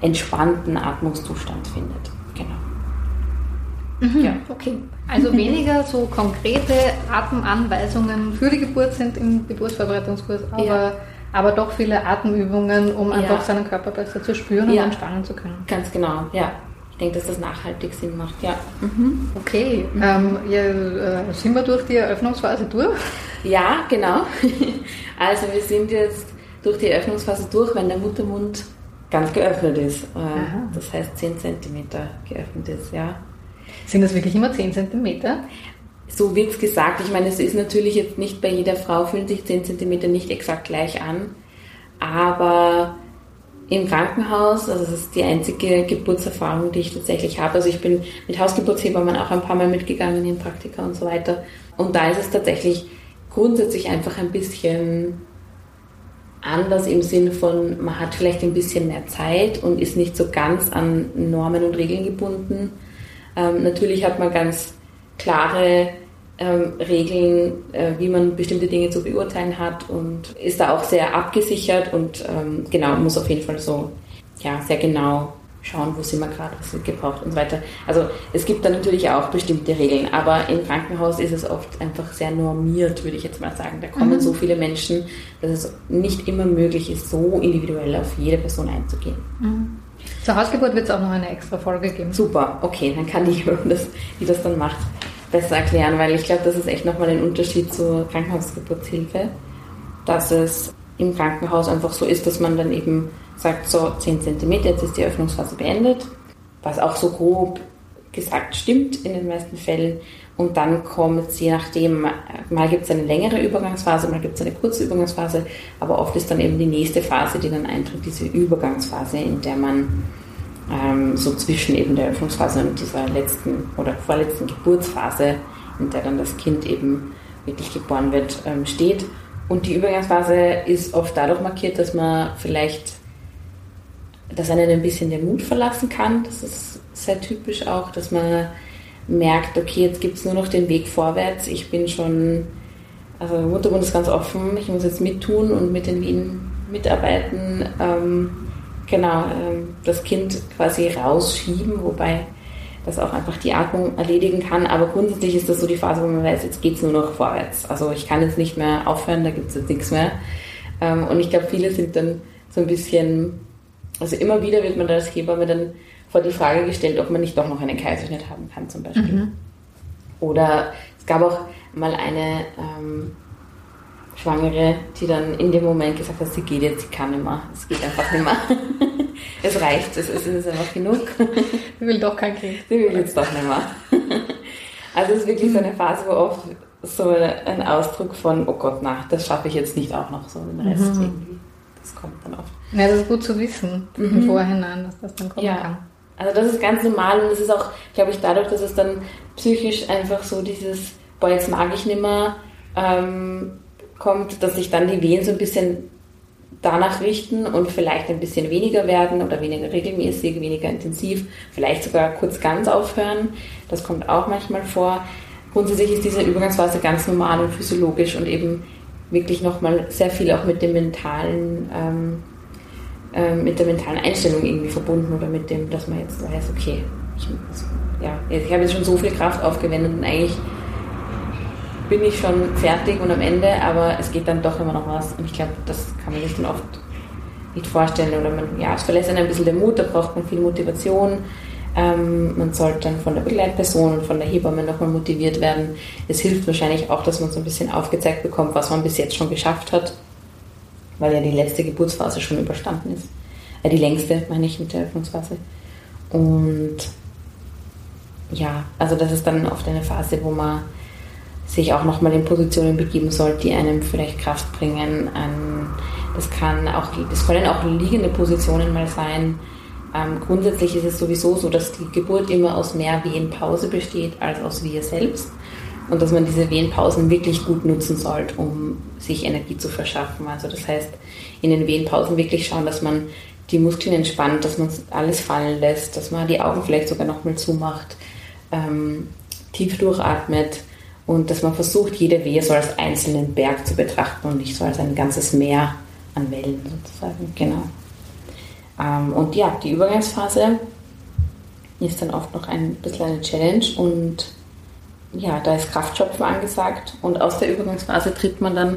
entspannten Atmungszustand findet. Genau.
Mhm, ja. Okay. Also weniger so konkrete Atemanweisungen für die Geburt sind im Geburtsvorbereitungskurs, aber, ja. Aber doch viele Atemübungen, um einfach ja. seinen Körper besser zu spüren und entspannen zu können.
Ganz genau, ja denke, dass das nachhaltig Sinn macht, ja.
Mhm. Okay, mhm. Ähm, ja, äh, sind wir durch die Eröffnungsphase durch?
Ja, genau. Also wir sind jetzt durch die Eröffnungsphase durch, wenn der Muttermund ganz geöffnet ist. Äh, Aha. Das heißt 10 cm geöffnet ist, ja.
Sind das wirklich immer 10 cm?
So wird es gesagt. Ich meine, es ist natürlich jetzt nicht bei jeder Frau, fühlen sich 10 cm nicht exakt gleich an. Aber im Krankenhaus. Also das ist die einzige Geburtserfahrung, die ich tatsächlich habe. Also ich bin mit Hausgeburtshebammen auch ein paar Mal mitgegangen in Praktika und so weiter. Und da ist es tatsächlich grundsätzlich einfach ein bisschen anders im Sinne von, man hat vielleicht ein bisschen mehr Zeit und ist nicht so ganz an Normen und Regeln gebunden. Ähm, natürlich hat man ganz klare ähm, Regeln, äh, wie man bestimmte Dinge zu beurteilen hat und ist da auch sehr abgesichert und ähm, genau, muss auf jeden Fall so ja, sehr genau schauen, wo sind wir gerade, was wird gebraucht und so weiter. Also es gibt da natürlich auch bestimmte Regeln, aber im Krankenhaus ist es oft einfach sehr normiert, würde ich jetzt mal sagen. Da kommen mhm. so viele Menschen, dass es nicht immer möglich ist, so individuell auf jede Person einzugehen.
Mhm. Zur Hausgeburt wird es auch noch eine extra Folge geben.
Super, okay, dann kann ich hören, wie das dann macht besser erklären, weil ich glaube, das ist echt nochmal ein Unterschied zur Krankenhausgeburtshilfe, dass es im Krankenhaus einfach so ist, dass man dann eben sagt, so 10 cm, jetzt ist die Öffnungsphase beendet, was auch so grob gesagt stimmt in den meisten Fällen. Und dann kommt je nachdem, mal gibt es eine längere Übergangsphase, mal gibt es eine kurze Übergangsphase, aber oft ist dann eben die nächste Phase, die dann eintritt, diese Übergangsphase, in der man ähm, so zwischen eben der Öffnungsphase und dieser letzten oder vorletzten Geburtsphase, in der dann das Kind eben wirklich geboren wird, ähm, steht. Und die Übergangsphase ist oft dadurch markiert, dass man vielleicht, dass einen ein bisschen der Mut verlassen kann. Das ist sehr typisch auch, dass man merkt, okay, jetzt gibt es nur noch den Weg vorwärts. Ich bin schon, also Mutterbund ist ganz offen, ich muss jetzt mittun und mit den Wien mitarbeiten. Ähm, genau, ähm, das Kind quasi rausschieben, wobei das auch einfach die Atmung erledigen kann. Aber grundsätzlich ist das so die Phase, wo man weiß, jetzt geht es nur noch vorwärts. Also ich kann jetzt nicht mehr aufhören, da gibt es jetzt nichts mehr. Ähm, und ich glaube, viele sind dann so ein bisschen, also immer wieder wird man da als Hebamme dann vor die Frage gestellt, ob man nicht doch noch einen Kaiserschnitt haben kann zum Beispiel. Mhm. Oder es gab auch mal eine ähm, Schwangere, die dann in dem Moment gesagt hat, sie geht jetzt, sie kann nicht mehr. Es geht einfach nicht mehr. es reicht, es ist, es ist einfach genug.
Sie will doch kein Kind.
Sie will jetzt doch nicht mehr. Also es ist wirklich so eine Phase, wo oft so ein Ausdruck von, oh Gott, na, das schaffe ich jetzt nicht auch noch so den Rest mhm. irgendwie. Das kommt dann oft.
Ja, das ist gut zu wissen mhm. im Vorhinein, dass das dann kommen ja. kann.
Also das ist ganz normal und es ist auch, glaube ich, dadurch, dass es dann psychisch einfach so dieses, boah, jetzt mag ich nimmer, ähm, kommt, dass sich dann die Wehen so ein bisschen danach richten und vielleicht ein bisschen weniger werden oder weniger regelmäßig, weniger intensiv, vielleicht sogar kurz ganz aufhören. Das kommt auch manchmal vor. Grundsätzlich ist diese Übergangsphase ganz normal und physiologisch und eben wirklich nochmal sehr viel auch mit dem mentalen, ähm, äh, mit der mentalen Einstellung irgendwie verbunden oder mit dem, dass man jetzt weiß, okay, ich, ja, ich habe jetzt schon so viel Kraft aufgewendet und eigentlich bin ich schon fertig und am Ende, aber es geht dann doch immer noch was. Und ich glaube, das kann man sich dann oft nicht vorstellen. Oder man, ja, es verlässt einen ein bisschen der Mut, da braucht man viel Motivation. Ähm, man sollte dann von der Begleitperson und von der Hebamme nochmal motiviert werden. Es hilft wahrscheinlich auch, dass man so ein bisschen aufgezeigt bekommt, was man bis jetzt schon geschafft hat, weil ja die letzte Geburtsphase schon überstanden ist. Äh, die längste, meine ich, mit der Öffnungsphase. Und ja, also das ist dann oft eine Phase, wo man sich auch nochmal in Positionen begeben sollte, die einem vielleicht Kraft bringen. Das, kann auch, das können auch liegende Positionen mal sein. Ähm, grundsätzlich ist es sowieso so, dass die Geburt immer aus mehr Wehenpause besteht als aus Wehe selbst. Und dass man diese Wehenpausen wirklich gut nutzen sollte, um sich Energie zu verschaffen. Also das heißt, in den Wehenpausen wirklich schauen, dass man die Muskeln entspannt, dass man alles fallen lässt, dass man die Augen vielleicht sogar nochmal zumacht, ähm, tief durchatmet und dass man versucht, jede Wehe so als einzelnen Berg zu betrachten und nicht so als ein ganzes Meer an Wellen sozusagen. Genau. Ähm, und ja, die Übergangsphase ist dann oft noch ein bisschen eine Challenge und ja, da ist Kraftschöpfen angesagt und aus der Übergangsphase tritt man dann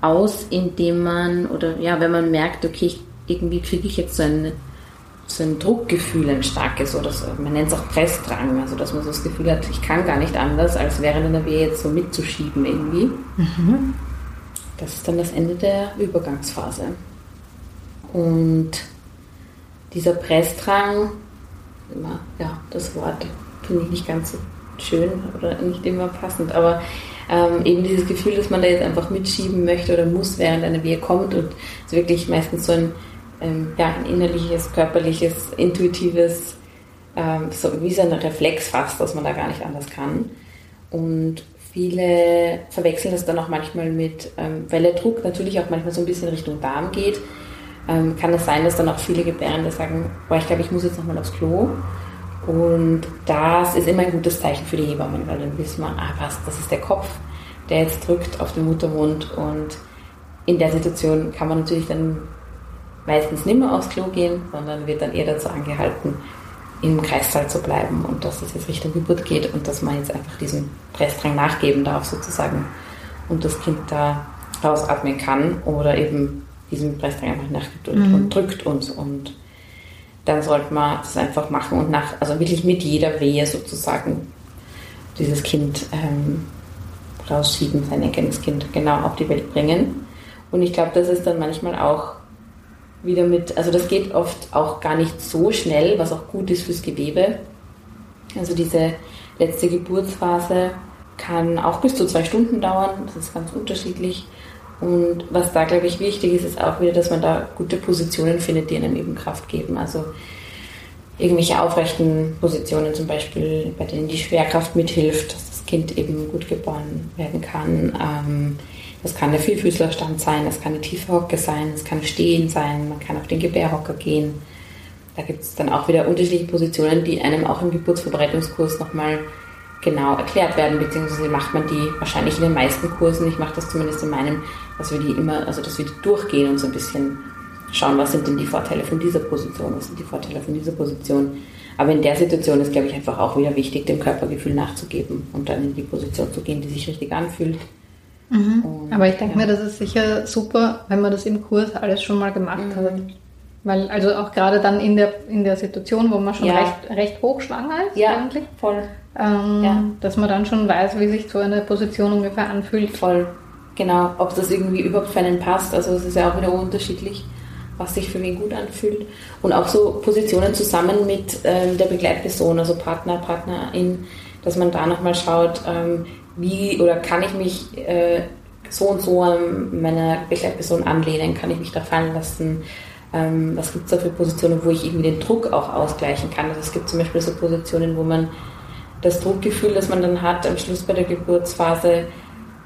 aus, indem man oder ja, wenn man merkt, okay, irgendwie kriege ich jetzt so eine so ein Druckgefühl, ein starkes, oder so, man nennt es auch Pressdrang, also dass man so das Gefühl hat, ich kann gar nicht anders, als während einer Wehe jetzt so mitzuschieben irgendwie. Mhm. Das ist dann das Ende der Übergangsphase. Und dieser Pressdrang, immer, ja, das Wort finde ich nicht ganz so schön oder nicht immer passend, aber ähm, eben dieses Gefühl, dass man da jetzt einfach mitschieben möchte oder muss, während eine Wehe kommt und es wirklich meistens so ein ähm, ja, ein innerliches, körperliches, intuitives, ähm, so wie so ein Reflex fast, dass man da gar nicht anders kann. Und viele verwechseln das dann auch manchmal mit, ähm, weil der Druck natürlich auch manchmal so ein bisschen Richtung Darm geht, ähm, kann es sein, dass dann auch viele Gebärende sagen, boah, ich glaube, ich muss jetzt nochmal aufs Klo. Und das ist immer ein gutes Zeichen für die Hebammen, weil dann wissen wir, ah was, das ist der Kopf, der jetzt drückt auf den Muttermund. Und in der Situation kann man natürlich dann meistens nicht mehr aufs Klo gehen, sondern wird dann eher dazu angehalten, im Kreissaal zu bleiben. Und dass es jetzt Richtung Geburt geht und dass man jetzt einfach diesem Pressdrang nachgeben darf sozusagen. Und das Kind da rausatmen kann oder eben diesem Pressdrang einfach nachgibt und, mhm. und drückt uns und dann sollte man das einfach machen und nach, also wirklich mit jeder Wehe sozusagen dieses Kind ähm, rausschieben, sein eigenes Kind genau auf die Welt bringen. Und ich glaube, das ist dann manchmal auch wieder mit, also das geht oft auch gar nicht so schnell, was auch gut ist fürs Gewebe. Also diese letzte Geburtsphase kann auch bis zu zwei Stunden dauern, das ist ganz unterschiedlich. Und was da, glaube ich, wichtig ist, ist auch wieder, dass man da gute Positionen findet, die einem eben Kraft geben. Also irgendwelche aufrechten Positionen zum Beispiel, bei denen die Schwerkraft mithilft, dass das Kind eben gut geboren werden kann. Ähm, das kann der Vierfüßlerstand sein, das kann eine tiefe Hocke sein, es kann Stehen sein, man kann auf den Gebärhocker gehen. Da gibt es dann auch wieder unterschiedliche Positionen, die einem auch im Geburtsvorbereitungskurs nochmal genau erklärt werden, beziehungsweise macht man die wahrscheinlich in den meisten Kursen, ich mache das zumindest in meinem, dass wir die immer, also dass wir die durchgehen und so ein bisschen schauen, was sind denn die Vorteile von dieser Position, was sind die Vorteile von dieser Position. Aber in der Situation ist, glaube ich, einfach auch wieder wichtig, dem Körpergefühl nachzugeben und dann in die Position zu gehen, die sich richtig anfühlt.
Mhm. Aber ich denke ja. mir, das ist sicher super, wenn man das im Kurs alles schon mal gemacht mhm. hat. Weil, also auch gerade dann in der, in der Situation, wo man schon ja. recht, recht hochschwanger ist,
ja, eigentlich. Voll.
Ähm, ja. Dass man dann schon weiß, wie sich so eine Position ungefähr anfühlt.
Voll. Genau, ob das irgendwie überhaupt für einen passt. Also es ist ja auch wieder unterschiedlich, was sich für wen gut anfühlt. Und auch so Positionen zusammen mit ähm, der Begleitperson, also Partner, Partnerin, dass man da nochmal schaut, ähm, wie oder kann ich mich äh, so und so an meine Begleitperson anlehnen, kann ich mich da fallen lassen, ähm, was gibt es da für Positionen, wo ich irgendwie den Druck auch ausgleichen kann. Also es gibt zum Beispiel so Positionen, wo man das Druckgefühl, das man dann hat am Schluss bei der Geburtsphase,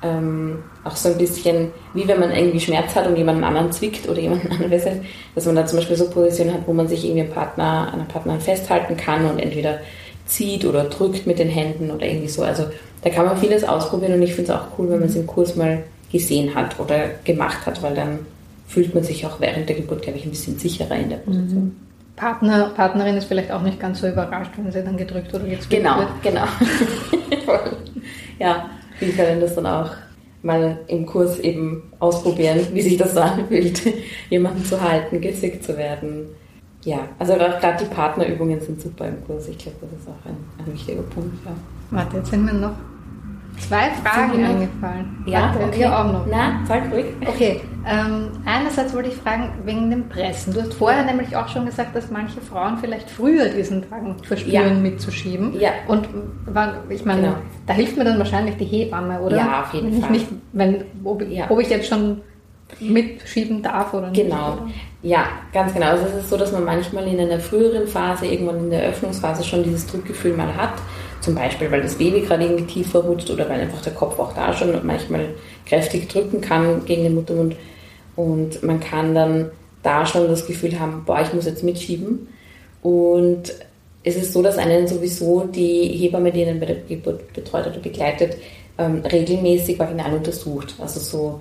ähm, auch so ein bisschen, wie wenn man irgendwie Schmerz hat und jemanden anderen zwickt oder jemanden anderen festhält, dass man da zum Beispiel so Positionen hat, wo man sich irgendwie am Partner, an einem Partner festhalten kann und entweder zieht oder drückt mit den Händen oder irgendwie so. Also da kann man vieles ausprobieren und ich finde es auch cool, wenn man es im Kurs mal gesehen hat oder gemacht hat, weil dann fühlt man sich auch während der Geburt, glaube ich, ein bisschen sicherer in der Position. Mhm.
Partner, Partnerin ist vielleicht auch nicht ganz so überrascht, wenn sie dann gedrückt oder gezwungen
genau,
wird.
Genau, genau. ja, wir können das dann auch mal im Kurs eben ausprobieren, wie sich das so anfühlt, jemanden zu halten, gezickt zu werden. Ja, also gerade die Partnerübungen sind super im Kurs. Ich glaube, das ist auch ein, ein wichtiger Punkt. Ja.
Warte, jetzt sind mir noch zwei Fragen eingefallen.
Ja, Warte, okay.
auch noch.
Na, sag ruhig.
Okay, ähm, einerseits wollte ich fragen, wegen dem Pressen. Du hast vorher nämlich auch schon gesagt, dass manche Frauen vielleicht früher diesen Drang verspüren, ja. mitzuschieben.
Ja.
Und ich meine, genau. da hilft mir dann wahrscheinlich die Hebamme, oder?
Ja, auf jeden Fall.
Nicht, wenn, ob, ja. ob ich jetzt schon mitschieben darf oder
nicht. Genau. Oder? Ja, ganz genau. Also es ist so, dass man manchmal in einer früheren Phase, irgendwann in der Öffnungsphase schon dieses Druckgefühl mal hat. Zum Beispiel, weil das Baby gerade irgendwie tiefer rutscht oder weil einfach der Kopf auch da schon manchmal kräftig drücken kann gegen den Muttermund. Und man kann dann da schon das Gefühl haben, boah, ich muss jetzt mitschieben. Und es ist so, dass einen sowieso die Hebamme, die einen bei der Geburt betreut oder begleitet, ähm, regelmäßig vaginal untersucht. Also so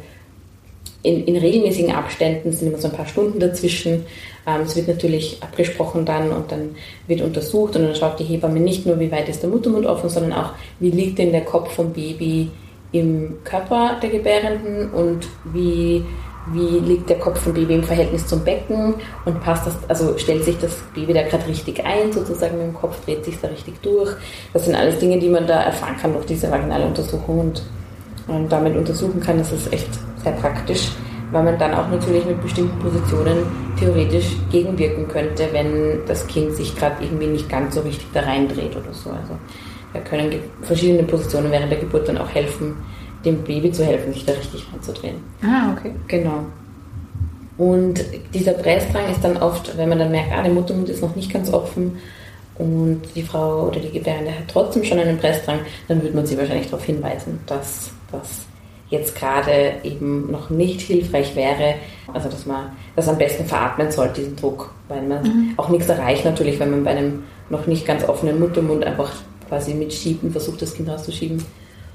in, in, regelmäßigen Abständen sind immer so ein paar Stunden dazwischen. Ähm, es wird natürlich abgesprochen dann und dann wird untersucht und dann schaut die Hebamme nicht nur, wie weit ist der Muttermund offen, sondern auch, wie liegt denn der Kopf vom Baby im Körper der Gebärenden und wie, wie liegt der Kopf vom Baby im Verhältnis zum Becken und passt das, also stellt sich das Baby da gerade richtig ein, sozusagen mit dem Kopf, dreht sich da richtig durch. Das sind alles Dinge, die man da erfahren kann durch diese vaginale Untersuchung und, und damit untersuchen kann. Das ist echt sehr praktisch, weil man dann auch natürlich mit bestimmten Positionen theoretisch gegenwirken könnte, wenn das Kind sich gerade irgendwie nicht ganz so richtig da reindreht oder so. Also da können verschiedene Positionen während der Geburt dann auch helfen, dem Baby zu helfen, sich da richtig reinzudrehen.
Ah, okay.
Genau. Und dieser Pressdrang ist dann oft, wenn man dann merkt, ah, der Muttermund ist noch nicht ganz offen und die Frau oder die Gebärende hat trotzdem schon einen Pressdrang, dann würde man sie wahrscheinlich darauf hinweisen, dass das jetzt gerade eben noch nicht hilfreich wäre. Also dass man das am besten veratmen sollte, diesen Druck, weil man mhm. auch nichts erreicht natürlich, wenn man bei einem noch nicht ganz offenen Muttermund einfach quasi mit Schieben versucht, das Kind rauszuschieben.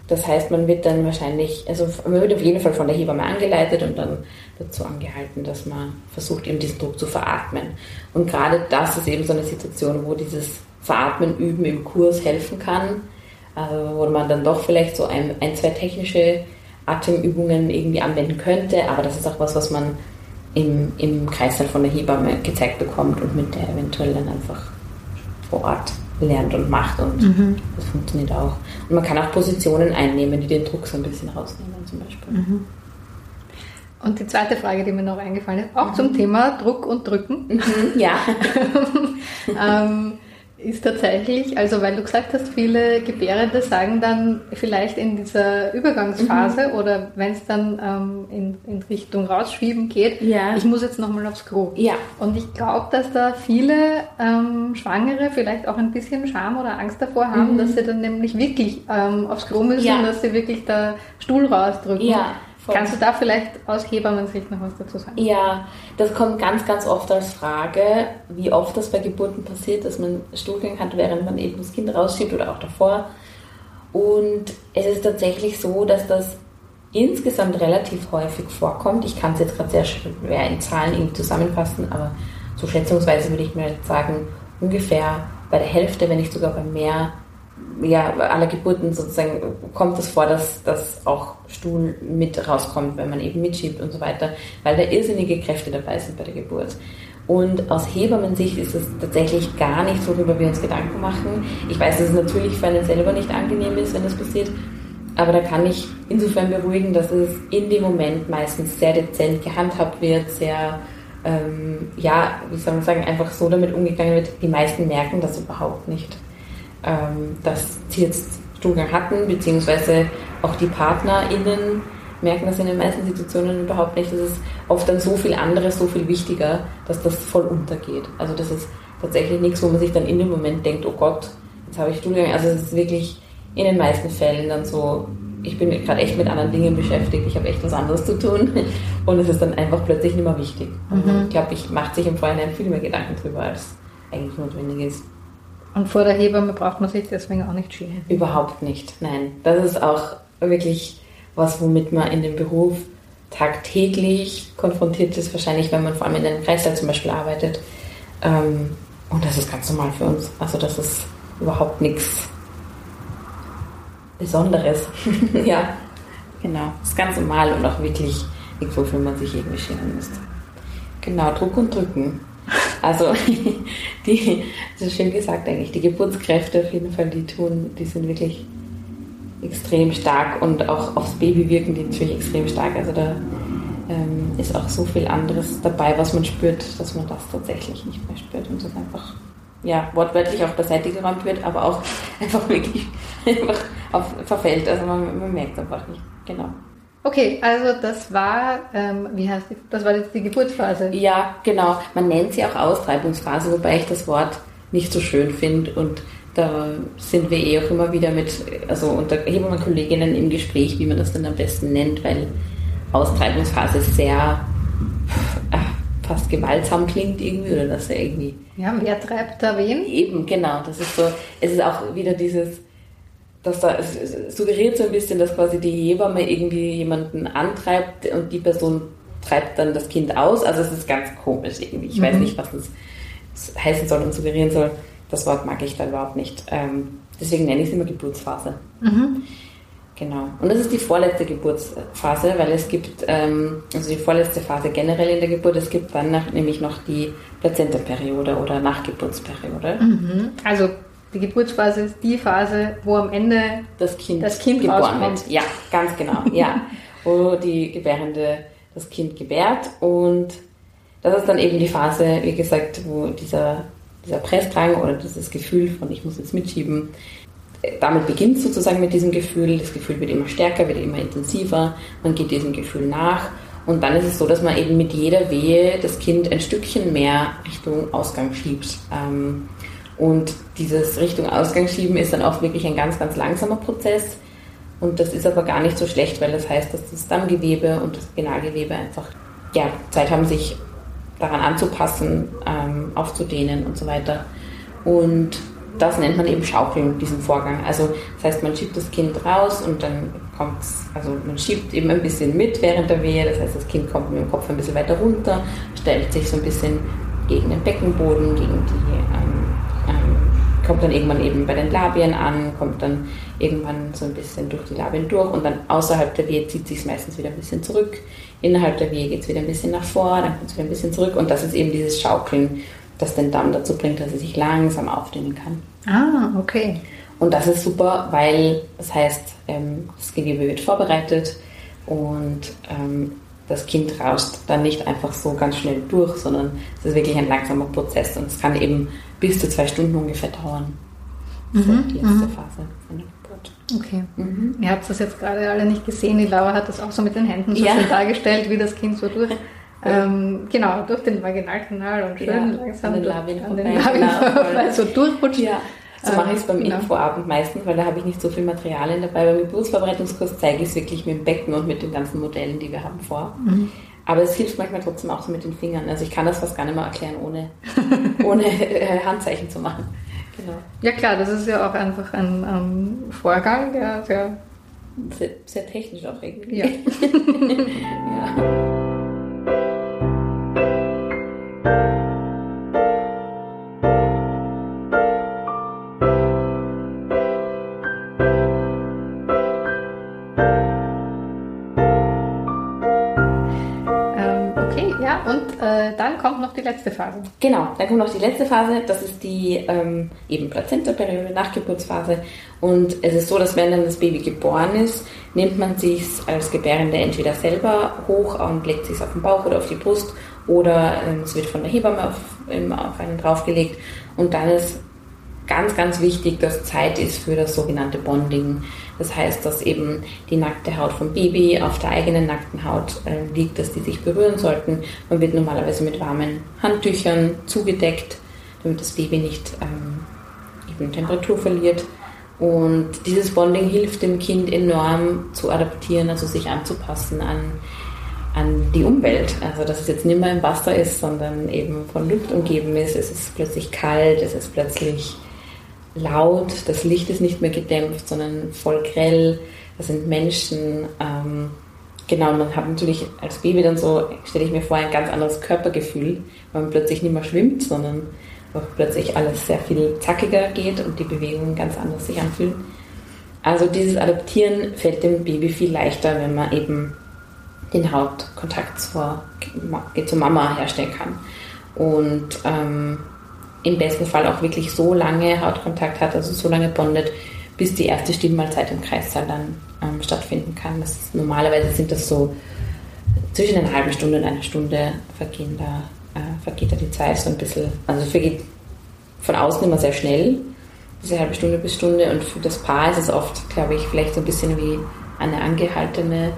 Das heißt, man wird dann wahrscheinlich, also man wird auf jeden Fall von der Hebamme angeleitet und dann dazu angehalten, dass man versucht, eben diesen Druck zu veratmen. Und gerade das ist eben so eine Situation, wo dieses Veratmen üben im Kurs helfen kann, also wo man dann doch vielleicht so ein, ein zwei technische Atemübungen irgendwie anwenden könnte, aber das ist auch was, was man im, im Kreißsaal von der Hebamme gezeigt bekommt und mit der eventuell dann einfach vor Ort lernt und macht und mhm. das funktioniert auch. Und man kann auch Positionen einnehmen, die den Druck so ein bisschen rausnehmen zum Beispiel.
Mhm. Und die zweite Frage, die mir noch eingefallen ist, auch mhm. zum Thema Druck und Drücken.
Mhm, ja.
ähm, ist tatsächlich, also weil du gesagt hast, viele Gebärende sagen dann vielleicht in dieser Übergangsphase mhm. oder wenn es dann ähm, in, in, Richtung Rausschieben geht,
ja.
ich muss jetzt nochmal aufs Klo.
Ja.
Und ich glaube, dass da viele ähm, Schwangere vielleicht auch ein bisschen Scham oder Angst davor haben, mhm. dass sie dann nämlich wirklich ähm, aufs Klo müssen ja. und dass sie wirklich da Stuhl rausdrücken.
Ja.
Voll. Kannst du da vielleicht aus Hebammensicht noch was dazu sagen?
Ja, das kommt ganz, ganz oft als Frage, wie oft das bei Geburten passiert, dass man Stuhlgang hat, während man eben das Kind rausschiebt oder auch davor. Und es ist tatsächlich so, dass das insgesamt relativ häufig vorkommt. Ich kann es jetzt gerade sehr schwer in Zahlen irgendwie zusammenfassen, aber so schätzungsweise würde ich mir sagen, ungefähr bei der Hälfte, wenn nicht sogar bei mehr ja, aller Geburten sozusagen kommt es vor, dass, dass auch Stuhl mit rauskommt, wenn man eben mitschiebt und so weiter, weil da irrsinnige Kräfte dabei sind bei der Geburt. Und aus Hebammensicht ist es tatsächlich gar nicht, worüber wir uns Gedanken machen. Ich weiß, dass es natürlich für einen selber nicht angenehm ist, wenn das passiert, aber da kann ich insofern beruhigen, dass es in dem Moment meistens sehr dezent gehandhabt wird, sehr, ähm, ja, wie soll man sagen, einfach so damit umgegangen wird. Die meisten merken das überhaupt nicht ähm, dass sie jetzt Stuhlgang hatten, beziehungsweise auch die PartnerInnen merken das in den meisten Situationen überhaupt nicht. Das ist oft dann so viel anderes, so viel wichtiger, dass das voll untergeht. Also das ist tatsächlich nichts, wo man sich dann in dem Moment denkt, oh Gott, jetzt habe ich Stuhlgang. Also es ist wirklich in den meisten Fällen dann so, ich bin gerade echt mit anderen Dingen beschäftigt, ich habe echt was anderes zu tun und es ist dann einfach plötzlich nicht mehr wichtig. Mhm. Ich glaube, ich mache sich im Vorhinein viel mehr Gedanken drüber, als eigentlich notwendig ist.
Und vor der Hebamme braucht man sich deswegen auch nicht schämen?
Überhaupt nicht, nein. Das ist auch wirklich was, womit man in dem Beruf tagtäglich konfrontiert ist, wahrscheinlich, wenn man vor allem in einem Kreislauf zum Beispiel arbeitet. Ähm, und das ist ganz normal für uns. Also das ist überhaupt nichts Besonderes. ja, genau. Das ist ganz normal und auch wirklich nichts, wofür man sich irgendwie schämen müsste. Genau, Druck und Drücken. Also, die, das ist schön gesagt eigentlich, die Geburtskräfte auf jeden Fall, die tun, die sind wirklich extrem stark und auch aufs Baby wirken die natürlich extrem stark. Also da ähm, ist auch so viel anderes dabei, was man spürt, dass man das tatsächlich nicht mehr spürt und das einfach ja, wortwörtlich auch beiseite geräumt wird, aber auch einfach wirklich einfach auf, verfällt. Also man, man merkt es einfach nicht. Genau.
Okay, also das war, ähm, wie heißt die, das war jetzt die Geburtsphase.
Ja, genau. Man nennt sie auch Austreibungsphase, wobei ich das Wort nicht so schön finde und da sind wir eh auch immer wieder mit, also unter Hebammen-Kolleginnen im Gespräch, wie man das dann am besten nennt, weil Austreibungsphase sehr äh, fast gewaltsam klingt irgendwie oder dass er irgendwie.
Ja, wer treibt da wen?
Eben, genau. Das ist so, es ist auch wieder dieses, dass da, es suggeriert so ein bisschen, dass quasi die Hebamme irgendwie jemanden antreibt und die Person treibt dann das Kind aus. Also es ist ganz komisch irgendwie. Ich mhm. weiß nicht, was das heißen soll und suggerieren soll. Das Wort mag ich da überhaupt nicht. Ähm, deswegen nenne ich es immer Geburtsphase. Mhm. Genau. Und das ist die vorletzte Geburtsphase, weil es gibt, ähm, also die vorletzte Phase generell in der Geburt, es gibt dann nach, nämlich noch die Plazenta-Periode oder Nachgeburtsperiode.
Mhm. Also die Geburtsphase ist die Phase, wo am Ende
das Kind, das kind geboren wird. Ja, ganz genau. ja, wo die Gebärende das Kind gebärt und das ist dann eben die Phase, wie gesagt, wo dieser dieser Pressdrang oder dieses Gefühl von ich muss jetzt mitschieben, damit beginnt sozusagen mit diesem Gefühl. Das Gefühl wird immer stärker, wird immer intensiver. Man geht diesem Gefühl nach. Und dann ist es so, dass man eben mit jeder Wehe das Kind ein Stückchen mehr Richtung Ausgang schiebt. Ähm, und dieses Richtung Ausgang schieben ist dann auch wirklich ein ganz, ganz langsamer Prozess. Und das ist aber gar nicht so schlecht, weil das heißt, dass das Dammgewebe und das Vaginalgewebe einfach ja, Zeit haben, sich daran anzupassen, ähm, aufzudehnen und so weiter. Und das nennt man eben Schaukeln, diesen Vorgang. Also das heißt, man schiebt das Kind raus und dann kommt es, also man schiebt eben ein bisschen mit während der Wehe. Das heißt, das Kind kommt mit dem Kopf ein bisschen weiter runter, stellt sich so ein bisschen gegen den Beckenboden, gegen die, ähm, kommt dann irgendwann eben bei den Labien an, kommt dann irgendwann so ein bisschen durch die Labien durch und dann außerhalb der Wehe zieht sich es meistens wieder ein bisschen zurück innerhalb der Wehe geht es wieder ein bisschen nach vor, dann kommt es wieder ein bisschen zurück und das ist eben dieses Schaukeln, das den Damm dazu bringt, dass er sich langsam aufdehnen kann.
Ah, okay.
Und das ist super, weil das heißt, ähm, das Gewebe wird vorbereitet und ähm, das Kind rauscht dann nicht einfach so ganz schnell durch, sondern es ist wirklich ein langsamer Prozess und es kann eben bis zu zwei Stunden ungefähr dauern. Das mhm, ist die letzte mhm. Phase von der
Okay. Mhm. Ihr habt das jetzt gerade alle nicht gesehen. Die Laura hat das auch so mit den Händen so ja. schön dargestellt, wie das Kind so durch. Ähm, genau, durch den Vaginalkanal und schön ja, langsam an den Labien vorbei, genau, so durchrutscht. Ja.
So mache ich es beim genau. Infoabend meistens, weil da habe ich nicht so viel Materialien dabei. Beim Geburtsvorbereitungskurs zeige ich es wirklich mit dem Becken und mit den ganzen Modellen, die wir haben, vor. Mhm. Aber es hilft manchmal trotzdem auch so mit den Fingern. Also ich kann das fast gar nicht mehr erklären, ohne, ohne äh, Handzeichen zu machen.
Genau. Ja klar, das ist ja auch einfach ein ähm, Vorgang, der sehr,
sehr, sehr technisch auch irgendwie.
Ja. ja. Kommt noch die letzte Phase.
Genau, dann kommt noch die letzte Phase. Das ist die ähm, eben Plazenta-Periode, Nachgeburtsphase. Und es ist so, dass wenn dann das Baby geboren ist, nimmt man sich als Gebärende entweder selber hoch und legt sich auf den Bauch oder auf die Brust oder ähm, es wird von der Hebamme auf, ähm, auf einen draufgelegt. Und dann ist ganz, ganz wichtig, dass Zeit ist für das sogenannte Bonding. Das heißt, dass eben die nackte Haut vom Baby auf der eigenen nackten Haut äh, liegt, dass die sich berühren sollten. Man wird normalerweise mit warmen Handtüchern zugedeckt, damit das Baby nicht ähm, eben Temperatur verliert. Und dieses Bonding hilft dem Kind enorm zu adaptieren, also sich anzupassen an, an die Umwelt. Also dass es jetzt nicht mehr im Wasser ist, sondern eben von Luft umgeben ist. Es ist plötzlich kalt, es ist plötzlich laut, das Licht ist nicht mehr gedämpft, sondern voll grell. Da sind Menschen. Ähm, genau, man hat natürlich als Baby dann so, stelle ich mir vor, ein ganz anderes Körpergefühl, weil man plötzlich nicht mehr schwimmt, sondern auch plötzlich alles sehr viel zackiger geht und die Bewegungen ganz anders sich anfühlen. Also dieses Adoptieren fällt dem Baby viel leichter, wenn man eben den Hautkontakt zur, zur Mama herstellen kann. Und ähm, im besten Fall auch wirklich so lange Hautkontakt hat, also so lange bondet, bis die erste Stimmmahlzeit im Kreissaal dann ähm, stattfinden kann. Ist, normalerweise sind das so zwischen einer halben Stunde und einer Stunde vergehen da äh, vergeht da die Zeit so ein bisschen, also vergeht von außen immer sehr schnell, diese halbe Stunde bis Stunde. Und für das Paar ist es oft, glaube ich, vielleicht so ein bisschen wie eine angehaltene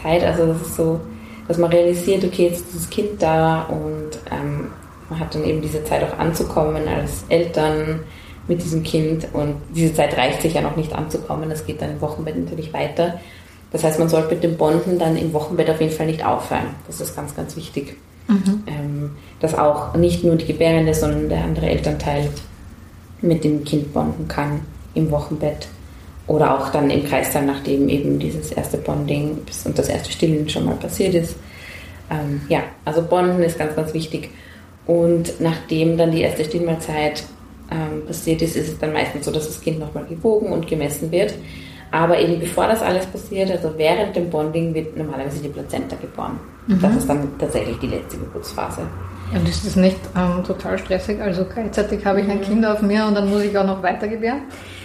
Zeit, also das ist so, dass man realisiert, okay, jetzt ist das Kind da und ähm, man hat dann eben diese Zeit auch anzukommen als Eltern mit diesem Kind und diese Zeit reicht sich ja noch nicht anzukommen, das geht dann im Wochenbett natürlich weiter. Das heißt, man sollte mit dem Bonden dann im Wochenbett auf jeden Fall nicht aufhören. Das ist ganz, ganz wichtig. Mhm. Ähm, dass auch nicht nur die Gebärende, sondern der andere Elternteil mit dem Kind bonden kann im Wochenbett oder auch dann im Kreißsaal, nachdem eben dieses erste Bonding und das erste Stillen schon mal passiert ist. Ähm, ja, also Bonden ist ganz, ganz wichtig. Und nachdem dann die erste Stillmahlzeit ähm, passiert ist, ist es dann meistens so, dass das Kind nochmal gewogen und gemessen wird. Aber eben bevor das alles passiert, also während dem Bonding, wird normalerweise die Plazenta geboren. Mhm. Das ist dann tatsächlich die letzte Geburtsphase.
Und ist das nicht ähm, total stressig? Also gleichzeitig habe ich ein mhm. Kind auf mir und dann muss ich auch noch weitergebären?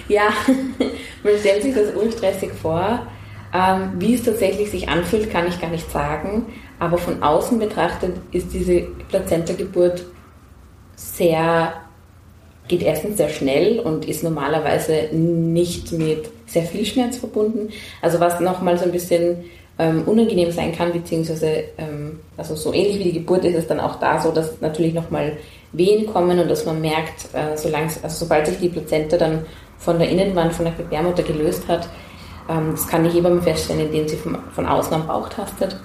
Ja, man stellt sich das unstressig vor. Ähm, wie es tatsächlich sich anfühlt, kann ich gar nicht sagen. Aber von außen betrachtet ist diese Plazenta-Geburt sehr geht erstens sehr schnell und ist normalerweise nicht mit sehr viel Schmerz verbunden. Also was nochmal so ein bisschen ähm, unangenehm sein kann, beziehungsweise ähm, also so ähnlich wie die Geburt ist es dann auch da so, dass natürlich nochmal Wehen kommen und dass man merkt, äh, also sobald sich die Plazenta dann von der Innenwand von der Gebärmutter gelöst hat, ähm, das kann die Hebamme feststellen, indem sie vom, von außen am Bauch tastet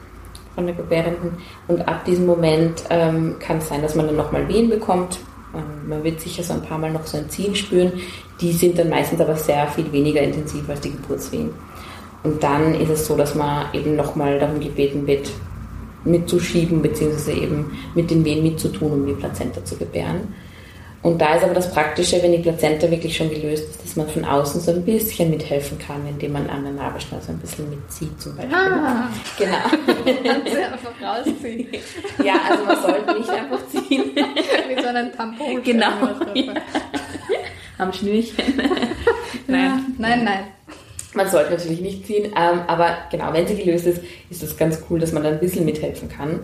von der Gebärenden und ab diesem Moment ähm, kann es sein, dass man dann nochmal Wehen bekommt ähm, man wird sicher so ein paar Mal noch so ein Ziehen spüren. Die sind dann meistens aber sehr viel weniger intensiv als die Geburtswehen. Und dann ist es so, dass man eben nochmal darum gebeten wird, mitzuschieben, beziehungsweise eben mit den Wehen mitzutun, um die Plazenta zu gebären. Und da ist aber das Praktische, wenn die Plazenta wirklich schon gelöst ist, dass man von außen so ein bisschen mithelfen kann, indem man an der Nabelschnur so ein bisschen mitzieht zum Beispiel. Ah,
genau. Kannst du einfach rausziehen.
Ja, also man sollte nicht einfach ziehen.
Mit so einem Tampon.
Genau. Ja. Am Schnürchen.
nein. Ja, nein, nein.
Man sollte natürlich nicht ziehen, ähm, aber genau, wenn sie gelöst ist, ist es ganz cool, dass man da ein bisschen mithelfen kann.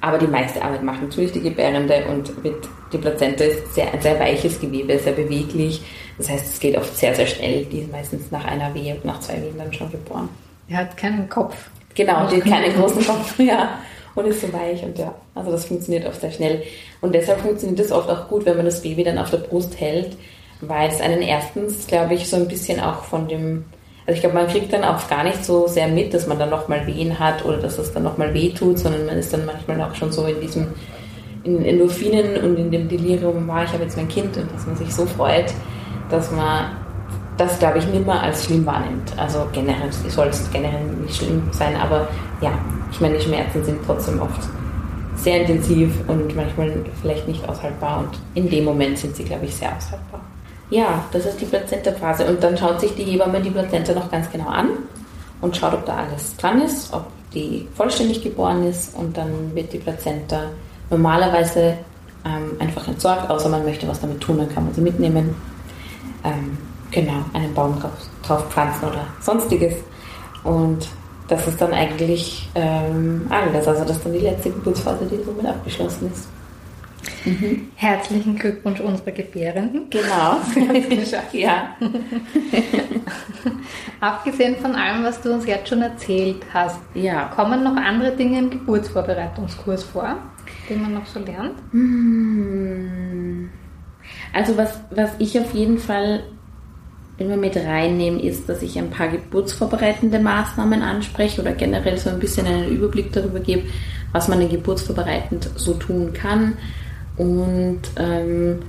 Aber die meiste Arbeit macht natürlich die Gebärende und mit, die Plazenta ist sehr, ein sehr weiches Gewebe, sehr beweglich. Das heißt, es geht oft sehr, sehr schnell. Die ist meistens nach einer Wehe und nach zwei Wehen dann schon geboren.
Die hat keinen Kopf.
Genau, die hat keinen großen Kopf, ja. Und ist so weich und ja, also das funktioniert oft sehr schnell. Und deshalb funktioniert es oft auch gut, wenn man das Baby dann auf der Brust hält, weil es einen erstens, glaube ich, so ein bisschen auch von dem also ich glaube, man kriegt dann auch gar nicht so sehr mit, dass man dann nochmal Wehen hat oder dass es dann nochmal weh tut, sondern man ist dann manchmal auch schon so in diesem in Endorphinen und in dem Delirium, war ich habe jetzt mein Kind und dass man sich so freut, dass man das, glaube ich, nimmer als schlimm wahrnimmt. Also generell soll es generell nicht schlimm sein, aber ja, ich meine, die Schmerzen sind trotzdem oft sehr intensiv und manchmal vielleicht nicht aushaltbar und in dem Moment sind sie, glaube ich, sehr aushaltbar. Ja, das ist die Plazenta-Phase. Und dann schaut sich die Hebamme die Plazenta noch ganz genau an und schaut, ob da alles dran ist, ob die vollständig geboren ist und dann wird die Plazenta normalerweise ähm, einfach entsorgt, außer man möchte was damit tun, dann kann man sie mitnehmen. Ähm, genau, einen Baum drauf, drauf, pflanzen oder sonstiges. Und das ist dann eigentlich ähm, alles. Also das ist dann die letzte Geburtsphase, die somit abgeschlossen ist.
Mhm. Herzlichen Glückwunsch unserer Gebärenden.
Genau.
ja. Abgesehen von allem, was du uns jetzt schon erzählt hast, ja. kommen noch andere Dinge im Geburtsvorbereitungskurs vor, die man noch so lernt?
Hm. Also was, was ich auf jeden Fall immer mit reinnehme, ist, dass ich ein paar geburtsvorbereitende Maßnahmen anspreche oder generell so ein bisschen einen Überblick darüber gebe, was man geburtsvorbereitend so tun kann. Und ähm,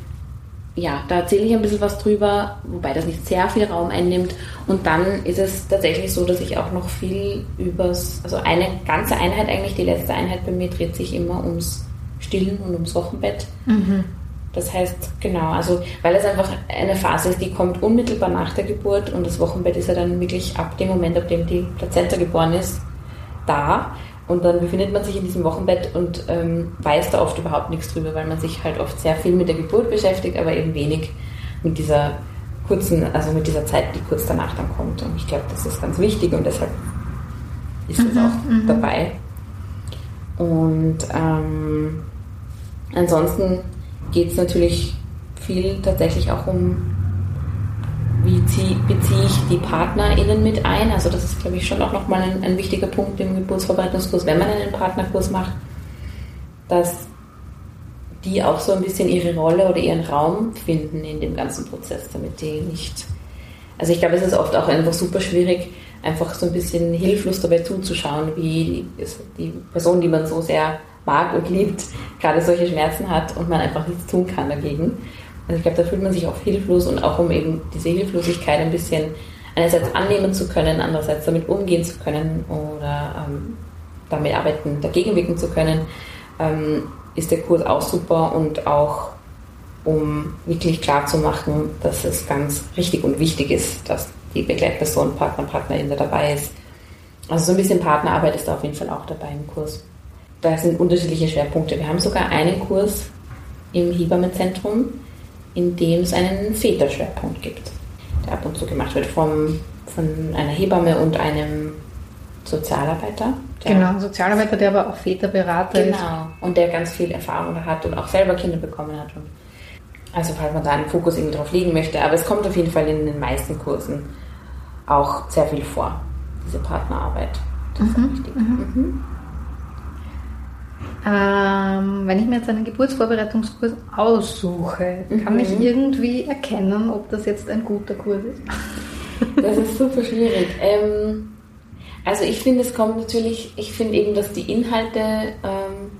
ja, da erzähle ich ein bisschen was drüber, wobei das nicht sehr viel Raum einnimmt. Und dann ist es tatsächlich so, dass ich auch noch viel übers, also eine ganze Einheit eigentlich, die letzte Einheit bei mir dreht sich immer ums Stillen und ums Wochenbett. Mhm. Das heißt, genau, also weil es einfach eine Phase ist, die kommt unmittelbar nach der Geburt und das Wochenbett ist ja dann wirklich ab dem Moment, ab dem die Plazenta geboren ist, da. Und dann befindet man sich in diesem Wochenbett und ähm, weiß da oft überhaupt nichts drüber, weil man sich halt oft sehr viel mit der Geburt beschäftigt, aber eben wenig mit dieser kurzen, also mit dieser Zeit, die kurz danach dann kommt. Und ich glaube, das ist ganz wichtig und deshalb ist das mhm, auch mhm. dabei. Und ähm, ansonsten geht es natürlich viel tatsächlich auch um, wie beziehe ich die PartnerInnen mit ein. Also das ist, glaube ich, schon auch nochmal ein, ein wichtiger Punkt im Geburtsvorbereitungskurs, wenn man einen Partnerkurs macht, dass die auch so ein bisschen ihre Rolle oder ihren Raum finden in dem ganzen Prozess, damit die nicht. Also ich glaube, es ist oft auch einfach super schwierig, einfach so ein bisschen hilflos dabei zuzuschauen, wie die Person, die man so sehr mag und liebt, gerade solche Schmerzen hat und man einfach nichts tun kann dagegen. Also ich glaube, da fühlt man sich auch hilflos und auch um eben diese Hilflosigkeit ein bisschen einerseits annehmen zu können, andererseits damit umgehen zu können oder ähm, damit arbeiten, dagegen wirken zu können, ähm, ist der Kurs auch super und auch um wirklich klar zu machen, dass es ganz richtig und wichtig ist, dass die Begleitperson, Partner, Partnerin da dabei ist. Also so ein bisschen Partnerarbeit ist da auf jeden Fall auch dabei im Kurs da sind unterschiedliche Schwerpunkte. Wir haben sogar einen Kurs im Hebammenzentrum, in dem es einen Väterschwerpunkt gibt, der ab und zu gemacht wird vom, von einer Hebamme und einem Sozialarbeiter.
Genau, Sozialarbeiter, der aber auch Väterberater
genau, ist. Genau, und der ganz viel Erfahrung hat und auch selber Kinder bekommen hat. Und also falls man da einen Fokus irgendwie drauf legen möchte. Aber es kommt auf jeden Fall in den meisten Kursen auch sehr viel vor, diese Partnerarbeit. Das mhm. ist wichtig. Mhm. Mhm.
Ähm, wenn ich mir jetzt einen Geburtsvorbereitungskurs aussuche, mhm. kann ich irgendwie erkennen, ob das jetzt ein guter Kurs ist?
Das ist super schwierig. Ähm, also ich finde, es kommt natürlich, ich finde eben, dass die Inhalte ähm,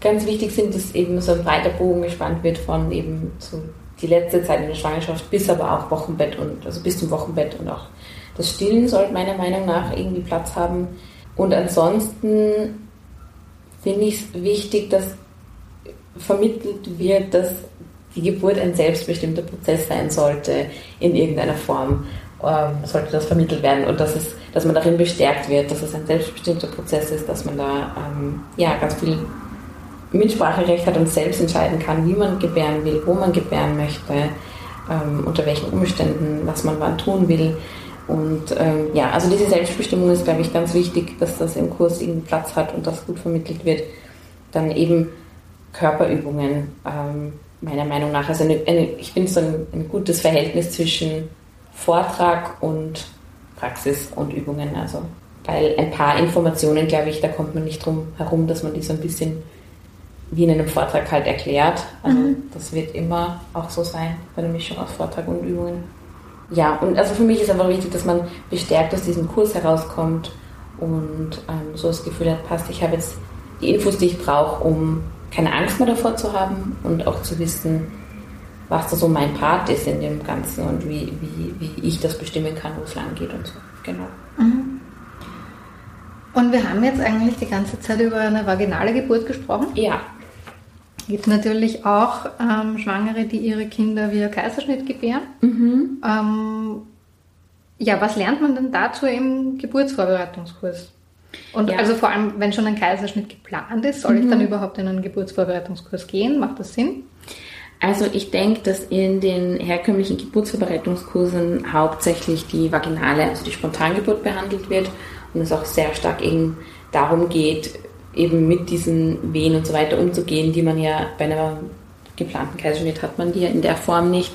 ganz wichtig sind, dass eben so ein breiter Bogen gespannt wird von eben so die letzte Zeit in der Schwangerschaft bis aber auch Wochenbett und also bis zum Wochenbett und auch das Stillen sollte meiner Meinung nach irgendwie Platz haben. Und ansonsten finde ich es wichtig, dass vermittelt wird, dass die Geburt ein selbstbestimmter Prozess sein sollte, in irgendeiner Form ähm, sollte das vermittelt werden und dass, es, dass man darin bestärkt wird, dass es ein selbstbestimmter Prozess ist, dass man da ähm, ja, ganz viel Mitspracherecht hat und selbst entscheiden kann, wie man gebären will, wo man gebären möchte, ähm, unter welchen Umständen, was man wann tun will. Und ähm, ja, also diese Selbstbestimmung ist, glaube ich, ganz wichtig, dass das im Kurs irgendwie Platz hat und das gut vermittelt wird. Dann eben Körperübungen, ähm, meiner Meinung nach. Also eine, eine, ich finde so ein, ein, gutes Verhältnis zwischen Vortrag und Praxis und Übungen. Also, weil ein paar Informationen, glaube ich, da kommt man nicht drum herum, dass man die so ein bisschen wie in einem Vortrag halt erklärt. Also mhm. das wird immer auch so sein bei der Mischung aus Vortrag und Übungen ja, und also für mich ist einfach wichtig, dass man bestärkt aus diesem Kurs herauskommt und ähm, so das Gefühl hat, passt, ich habe jetzt die Infos, die ich brauche, um keine Angst mehr davor zu haben und auch zu wissen, was da so mein Part ist in dem Ganzen und wie, wie, wie ich das bestimmen kann, wo es lang geht und so. Genau. Mhm.
Und wir haben jetzt eigentlich die ganze Zeit über eine vaginale Geburt gesprochen.
Ja.
Gibt natürlich auch ähm, Schwangere, die ihre Kinder via Kaiserschnitt gebären. Mhm. Ähm, ja, was lernt man denn dazu im Geburtsvorbereitungskurs? Und ja. also vor allem, wenn schon ein Kaiserschnitt geplant ist, soll mhm. ich dann überhaupt in einen Geburtsvorbereitungskurs gehen? Macht das Sinn?
Also ich denke, dass in den herkömmlichen Geburtsvorbereitungskursen hauptsächlich die vaginale, also die Spontangeburt behandelt wird und es auch sehr stark eben darum geht, eben mit diesen Wehen und so weiter umzugehen, die man ja bei einer geplanten Kaiserschnitt hat man die ja in der Form nicht.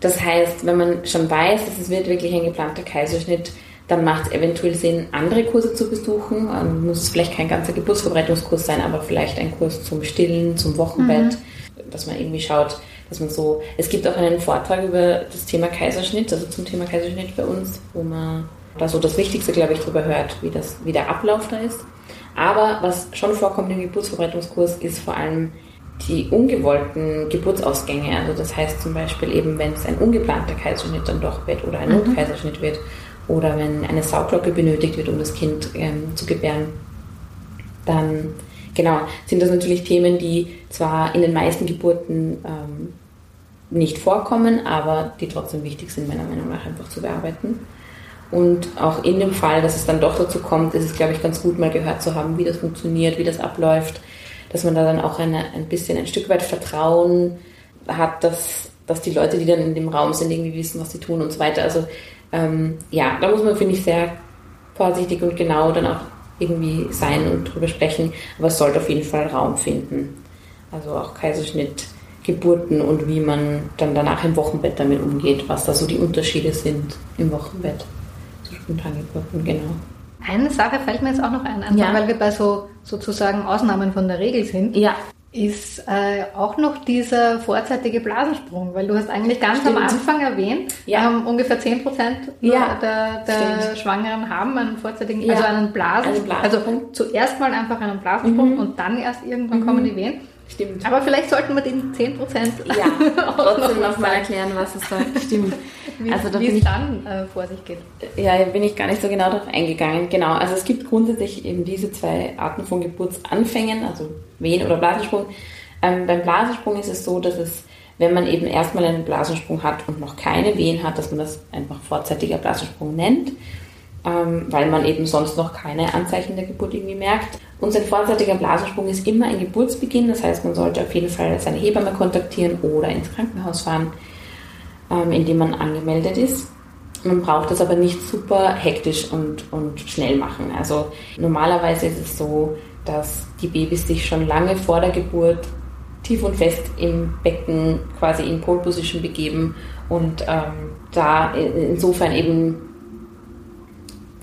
Das heißt, wenn man schon weiß, dass es wird wirklich ein geplanter Kaiserschnitt, dann macht es eventuell Sinn, andere Kurse zu besuchen. Ähm, muss es vielleicht kein ganzer Geburtsverbreitungskurs sein, aber vielleicht ein Kurs zum Stillen, zum Wochenbett, mhm. dass man irgendwie schaut, dass man so. Es gibt auch einen Vortrag über das Thema Kaiserschnitt, also zum Thema Kaiserschnitt bei uns, wo man da so das Wichtigste, glaube ich, darüber hört, wie, das, wie der Ablauf da ist. Aber was schon vorkommt im Geburtsverbreitungskurs, ist vor allem die ungewollten Geburtsausgänge. Also das heißt zum Beispiel eben, wenn es ein ungeplanter Kaiserschnitt dann doch wird oder ein mhm. Notkaiserschnitt wird oder wenn eine Sauglocke benötigt wird, um das Kind ähm, zu gebären, dann genau sind das natürlich Themen, die zwar in den meisten Geburten ähm, nicht vorkommen, aber die trotzdem wichtig sind, meiner Meinung nach einfach zu bearbeiten. Und auch in dem Fall, dass es dann doch dazu kommt, ist es, glaube ich, ganz gut mal gehört zu haben, wie das funktioniert, wie das abläuft, dass man da dann auch eine, ein bisschen ein Stück weit Vertrauen hat, dass, dass die Leute, die dann in dem Raum sind, irgendwie wissen, was sie tun und so weiter. Also ähm, ja, da muss man, finde ich, sehr vorsichtig und genau dann auch irgendwie sein und drüber sprechen. Aber es sollte auf jeden Fall Raum finden. Also auch Kaiserschnitt, Geburten und wie man dann danach im Wochenbett damit umgeht, was da so die Unterschiede sind im Wochenbett zu Spontangeburten, genau.
Eine Sache fällt mir jetzt auch noch ein, einfach ja. weil wir bei so sozusagen Ausnahmen von der Regel sind. Ja ist äh, auch noch dieser vorzeitige Blasensprung, weil du hast eigentlich ganz Stimmt. am Anfang erwähnt, ja. ähm, ungefähr 10 Prozent ja. der, der Schwangeren haben einen vorzeitigen, ja. also einen Blasensprung. Also zuerst mal einfach einen Blasensprung mhm. und dann erst irgendwann mhm. kommen die Wehen. Stimmt. Aber vielleicht sollten wir den 10 Prozent
ja, trotzdem noch mal erklären, was es da stimmt.
Wie, also da wie es dann äh, vor sich geht.
Ja, bin ich gar nicht so genau darauf eingegangen. Genau, also es gibt grundsätzlich eben diese zwei Arten von Geburtsanfängen, also Wehen oder Blasensprung. Ähm, beim Blasensprung ist es so, dass es, wenn man eben erstmal einen Blasensprung hat und noch keine Wehen hat, dass man das einfach vorzeitiger Blasensprung nennt, ähm, weil man eben sonst noch keine Anzeichen der Geburt irgendwie merkt. Und sein vorzeitiger Blasensprung ist immer ein Geburtsbeginn, das heißt, man sollte auf jeden Fall seine Hebamme kontaktieren oder ins Krankenhaus fahren ähm, in dem man angemeldet ist. Man braucht das aber nicht super hektisch und, und schnell machen. Also normalerweise ist es so, dass die Babys sich schon lange vor der Geburt tief und fest im Becken quasi in Pole Position begeben und ähm, da insofern eben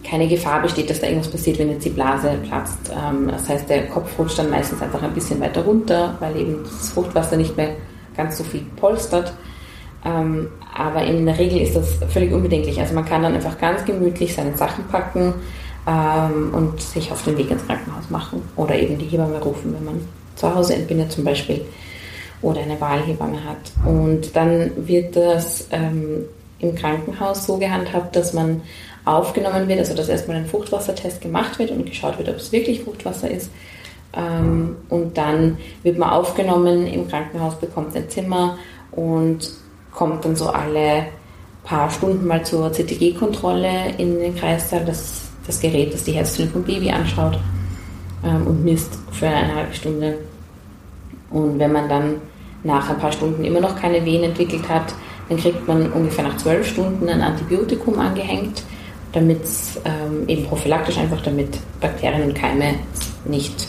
keine Gefahr besteht, dass da irgendwas passiert, wenn jetzt die Blase platzt. Ähm, das heißt, der Kopf rutscht dann meistens einfach ein bisschen weiter runter, weil eben das Fruchtwasser nicht mehr ganz so viel polstert. Ähm, aber in der Regel ist das völlig unbedenklich. Also man kann dann einfach ganz gemütlich seine Sachen packen ähm, und sich auf den Weg ins Krankenhaus machen oder eben die Hebamme rufen, wenn man zu Hause entbindet zum Beispiel oder eine Wahlhebamme hat. Und dann wird das im Krankenhaus so gehandhabt, dass man aufgenommen wird, also dass erstmal ein Fruchtwassertest gemacht wird und geschaut wird, ob es wirklich Fruchtwasser ist. Ähm, und dann wird man aufgenommen im Krankenhaus, bekommt ein Zimmer und kommt dann so alle paar Stunden mal zur CTG-Kontrolle in den Kreissaal. Das das Gerät, das die Herztöne vom Baby anschaut ähm, und misst für eine halbe Stunde. Und wenn man dann nach ein paar Stunden immer noch keine Wehen entwickelt hat, dann kriegt man ungefähr nach zwölf Stunden ein Antibiotikum angehängt, damit ähm, eben prophylaktisch einfach, damit Bakterien und Keime nicht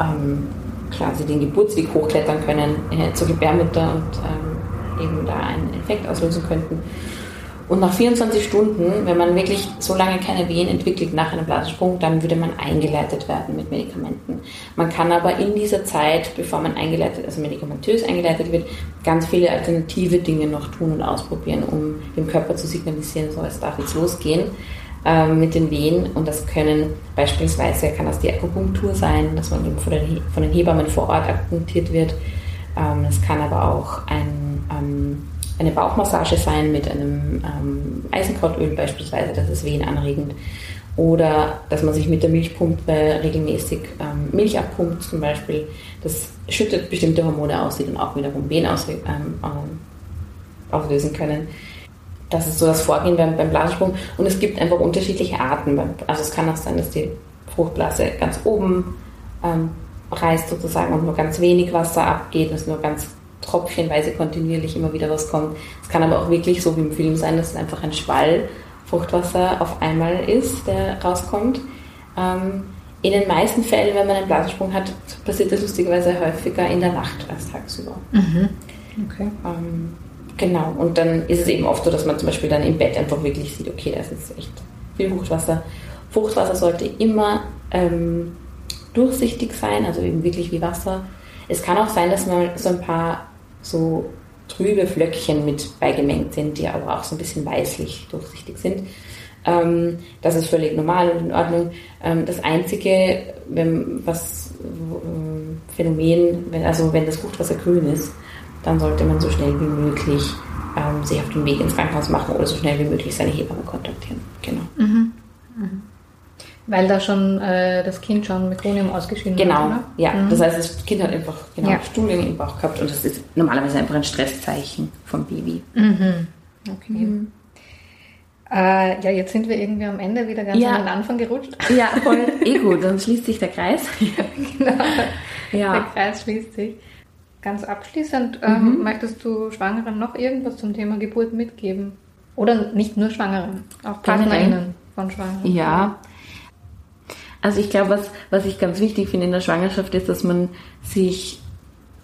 ähm, quasi den Geburtsweg hochklettern können äh, zur Gebärmutter und ähm, eben da einen Infekt auslösen könnten. Und nach 24 Stunden, wenn man wirklich so lange keine Wehen entwickelt nach einem Blasensprung, dann würde man eingeleitet werden mit Medikamenten. Man kann aber in dieser Zeit, bevor man eingeleitet, also medikamentös eingeleitet wird, ganz viele alternative Dinge noch tun und ausprobieren, um dem Körper zu signalisieren, so es darf jetzt losgehen mit den Wehen. Und das können beispielsweise, kann das die Akupunktur sein, dass man eben von den, von den Hebammen vor Ort akupunktiert wird. Ähm, es kann aber auch ein ähm, eine Bauchmassage sein mit einem ähm, Eisenkrautöl beispielsweise, das ist wehenanregend. Oder dass man sich mit der Milchpumpe regelmäßig ähm, Milch abpumpt zum Beispiel. Das schüttet bestimmte Hormone aus, die dann auch wiederum Wehen aus, ähm, ähm, auslösen können. Das ist so das Vorgehen beim, beim Blasensprung. Und es gibt einfach unterschiedliche Arten. Also es kann auch sein, dass die Fruchtblase ganz oben ähm, reißt sozusagen und nur ganz wenig Wasser abgeht, dass nur ganz tröpfchenweise kontinuierlich immer wieder was kommt. Es kann aber auch wirklich so wie im Film sein, dass es einfach ein Schwall Fruchtwasser auf einmal ist, der rauskommt. Ähm, in den meisten Fällen, wenn man einen Blasensprung hat, passiert das lustigerweise häufiger in der Nacht als tagsüber.
Mhm. Okay.
Ähm, genau, und dann ist es eben oft so, dass man zum Beispiel dann im Bett einfach wirklich sieht, okay, da ist jetzt echt viel Fruchtwasser. Fruchtwasser sollte immer ähm, durchsichtig sein, also eben wirklich wie Wasser. Es kann auch sein, dass mal so ein paar so trübe Flöckchen mit beigemengt sind, die aber auch so ein bisschen weißlich durchsichtig sind. Ähm, das ist völlig normal und in Ordnung. Ähm, das einzige, wenn, was äh, Phänomen, wenn, also wenn das Fruchtwasser grün ist, dann sollte man so schnell wie möglich ähm, sich auf den Weg ins Krankenhaus machen oder so schnell wie möglich seine Hebamme kontaktieren. Genau.
Mhm. Mhm. Weil da schon äh, das Kind schon Mekonium ausgeschieden
genau.
hat.
Genau, ja. Mhm. Das heißt, das Kind hat einfach genau, ja. Stuhlgänge im Bauch gehabt und das ist normalerweise einfach ein Stresszeichen vom Baby.
Mhm. Okay. Mhm. Äh, ja, jetzt sind wir irgendwie am Ende wieder ganz ja. an den Anfang gerutscht.
Ja, voll. Eh gut, dann schließt sich der Kreis.
genau. Ja. Der Kreis schließt sich. Ganz abschließend, ähm, mhm. möchtest du Schwangeren noch irgendwas zum Thema Geburt mitgeben? Oder nicht nur Schwangeren, auch PartnerInnen von Schwangeren?
Ja. Also ich glaube, was, was ich ganz wichtig finde in der Schwangerschaft ist, dass man sich,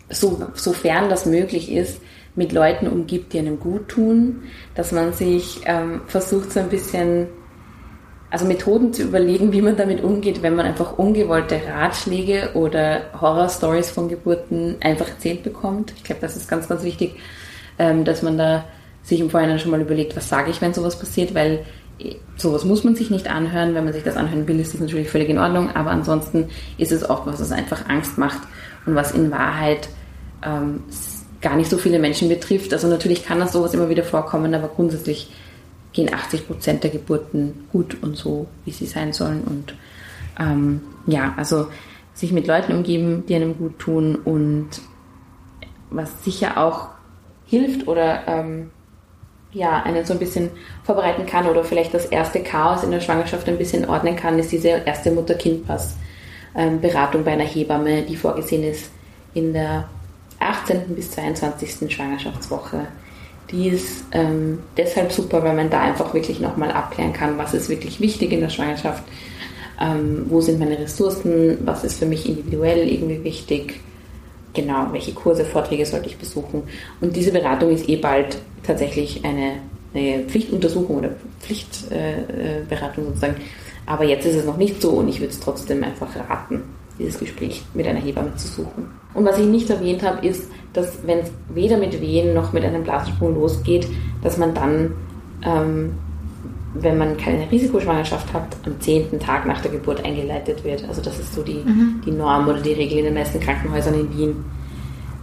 so, sofern das möglich ist, mit Leuten umgibt, die einem gut tun, dass man sich ähm, versucht so ein bisschen, also Methoden zu überlegen, wie man damit umgeht, wenn man einfach ungewollte Ratschläge oder Horrorstories von Geburten einfach erzählt bekommt. Ich glaube, das ist ganz, ganz wichtig, ähm, dass man da sich im Vorhinein schon mal überlegt, was sage ich, wenn sowas passiert, weil äh, sowas muss man sich nicht anhören. Wenn man sich das anhören will, ist das natürlich völlig in Ordnung, aber ansonsten ist es auch was, was einfach Angst macht und was in Wahrheit ähm, gar nicht so viele Menschen betrifft. Also natürlich kann das sowas immer wieder vorkommen, aber grundsätzlich gehen 80 Prozent der Geburten gut und so, wie sie sein sollen. Und ähm, ja, also sich mit Leuten umgeben, die einem gut tun und was sicher auch hilft oder ähm, ja, einen so ein bisschen vorbereiten kann oder vielleicht das erste Chaos in der Schwangerschaft ein bisschen ordnen kann, ist diese erste Mutter-Kind-Pass-Beratung ähm, bei einer Hebamme, die vorgesehen ist in der 18. bis 22. Schwangerschaftswoche. Die ist ähm, deshalb super, weil man da einfach wirklich nochmal abklären kann, was ist wirklich wichtig in der Schwangerschaft, ähm, wo sind meine Ressourcen, was ist für mich individuell irgendwie wichtig, genau, welche Kurse, Vorträge sollte ich besuchen. Und diese Beratung ist eh bald tatsächlich eine, eine Pflichtuntersuchung oder Pflichtberatung äh, sozusagen. Aber jetzt ist es noch nicht so und ich würde es trotzdem einfach raten, dieses Gespräch mit einer Hebamme zu suchen. Und was ich nicht erwähnt habe, ist, dass wenn es weder mit Wehen noch mit einem Blasensprung losgeht, dass man dann, ähm, wenn man keine Risikoschwangerschaft hat, am zehnten Tag nach der Geburt eingeleitet wird. Also das ist so die, mhm. die Norm oder die Regel in den meisten Krankenhäusern in Wien,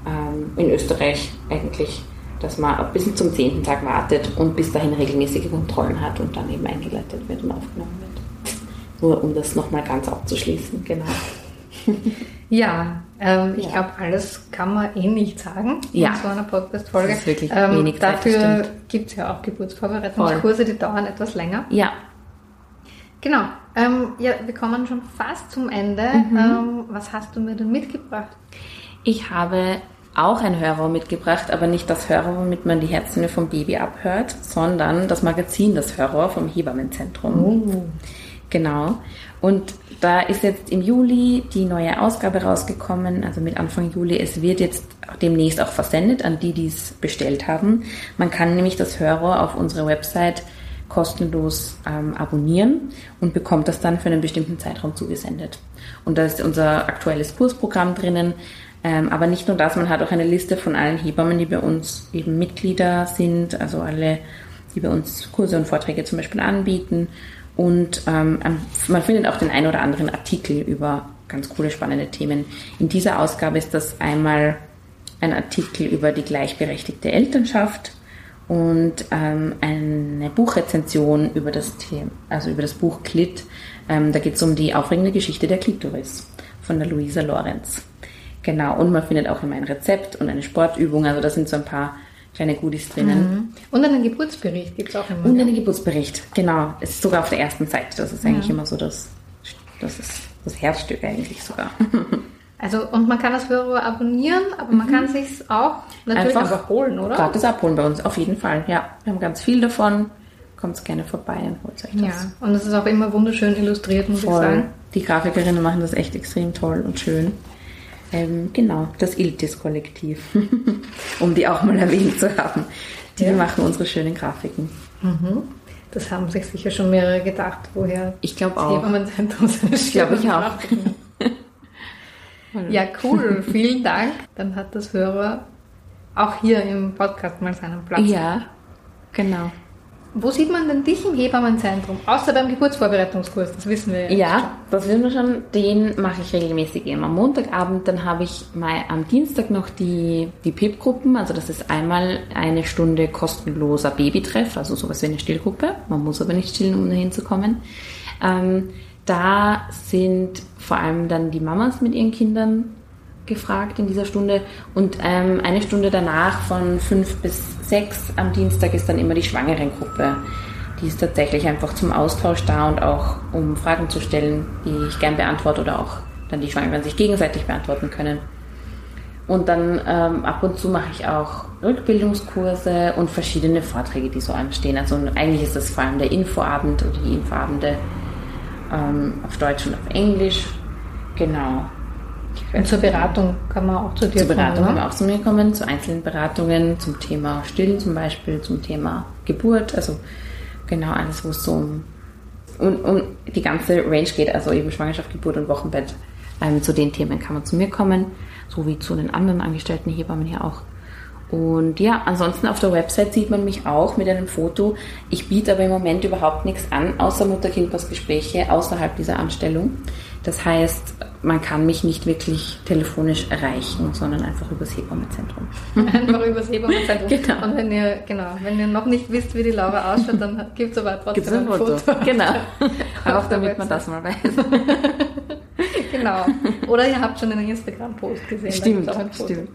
ähm, in Österreich eigentlich, dass man bis zum zehnten Tag wartet und bis dahin regelmäßige Kontrollen hat und dann eben eingeleitet wird und aufgenommen wird. Nur um das nochmal ganz abzuschließen, genau.
Ja, ähm, ich glaube, alles kann man eh nicht sagen
ja.
in so einer Podcast-Folge.
Das ist wirklich ähm, wenig
Zeit, Dafür gibt es ja auch Geburtsvorbereitungskurse, die dauern etwas länger.
Ja.
Genau. Ähm, ja, wir kommen schon fast zum Ende. Mhm. Ähm, was hast du mir denn mitgebracht?
Ich habe auch ein Hörrohr mitgebracht, aber nicht das Hörrohr, womit man die Herztöne vom Baby abhört, sondern das Magazin Das Hörrohr vom Hebammenzentrum.
Oh.
Genau. Und da ist jetzt im Juli die neue Ausgabe rausgekommen, also mit Anfang Juli. Es wird jetzt demnächst auch versendet an die, die es bestellt haben. Man kann nämlich das Hörrohr auf unserer Website kostenlos ähm, abonnieren und bekommt das dann für einen bestimmten Zeitraum zugesendet. Und da ist unser aktuelles Kursprogramm drinnen. Ähm, aber nicht nur das, man hat auch eine Liste von allen Hebammen, die bei uns eben Mitglieder sind, also alle, die bei uns Kurse und Vorträge zum Beispiel anbieten und ähm, man findet auch den ein oder anderen Artikel über ganz coole, spannende Themen. In dieser Ausgabe ist das einmal ein Artikel über die gleichberechtigte Elternschaft und ähm, eine Buchrezension über das Thema, also über das Buch Klit. Ähm, da geht es um die aufregende Geschichte der Klitoris von der Luisa Lorenz. Genau, und man findet auch immer ein Rezept und eine Sportübung. Also da sind so ein paar kleine Goodies drinnen.
Mhm. Und einen Geburtsbericht gibt es auch immer.
Und einen Geburtsbericht, genau. Es ist sogar auf der ersten Seite. Das ist eigentlich ja. immer so das, das, ist das Herzstück eigentlich sogar.
Also, und man kann das Hörer abonnieren, aber man mhm. kann sich auch natürlich einfach, einfach, holen, oder?
Gratis abholen bei uns, auf jeden Fall, ja. Wir haben ganz viel davon. kommt gerne vorbei und holt euch das.
Ja, und es ist auch immer wunderschön illustriert, muss
Voll.
ich sagen.
Die Grafikerinnen machen das echt extrem toll und schön. Ähm, genau, das Iltis-Kollektiv, um die auch mal erwähnt zu haben. Die
Ja.
machen unsere schönen Grafiken.
Mhm. Das haben sich sicher schon mehrere gedacht, woher
Ich glaube auch.
Hebammenzentrum seine
Ich glaube, ich auch.
Ja, cool. Vielen Dank. Dann hat das Hörer auch hier im Podcast mal seinen Platz.
Ja, genau.
Wo sieht man denn dich im Hebammenzentrum? Außer beim Geburtsvorbereitungskurs, das wissen wir
Ja, das wissen wir schon. Den mache ich regelmäßig eben am Montagabend. Dann habe ich mal am Dienstag noch die, die PIP-Gruppen. Also das ist einmal eine Stunde kostenloser Babytreff, also sowas wie eine Stillgruppe. Man muss aber nicht stillen, um dahin zu kommen. Ähm, da sind vor allem dann die Mamas mit ihren Kindern gefragt in dieser Stunde. Und ähm, eine Stunde danach von fünf bis sechs am Dienstag ist dann immer die Schwangerengruppe. Die ist tatsächlich einfach zum Austausch da und auch um Fragen zu stellen, die ich gern beantworte oder auch dann die Schwangeren sich gegenseitig beantworten können. Und dann ähm, ab und zu mache ich auch Rückbildungskurse und verschiedene Vorträge, die so anstehen. Also eigentlich ist das vor allem der Infoabend oder die Infoabende ähm, auf Deutsch und auf Englisch. Genau.
Und zur Beratung kann man auch zu dir
Zur Beratung
kommen.
kann
ne?
man auch zu mir kommen, zu einzelnen Beratungen, zum Thema Stillen zum Beispiel, zum Thema Geburt, also genau alles, wo es so um, um, um die ganze Range geht, also eben Schwangerschaft, Geburt und Wochenbett. Ähm, zu den Themen kann man zu mir kommen, so wie zu den anderen angestellten Hebammen hier auch. Und ja, ansonsten auf der Website sieht man mich auch mit einem Foto. Ich biete aber im Moment überhaupt nichts an, außer Mutter-Kind-Pass-Gespräche außerhalb dieser Anstellung. Das heißt, man kann mich nicht wirklich telefonisch erreichen, sondern einfach übers Hebammenzentrum.
Einfach übers Hebammenzentrum.
Genau.
Und wenn ihr, genau, wenn ihr noch nicht wisst, wie die Laura ausschaut, dann gibt es aber trotzdem
Gibt es ein Foto? Genau. Auch damit man das mal weiß.
Genau. Oder ihr habt schon einen Instagram-Post gesehen.
Stimmt,
gibt's ein Foto.
stimmt.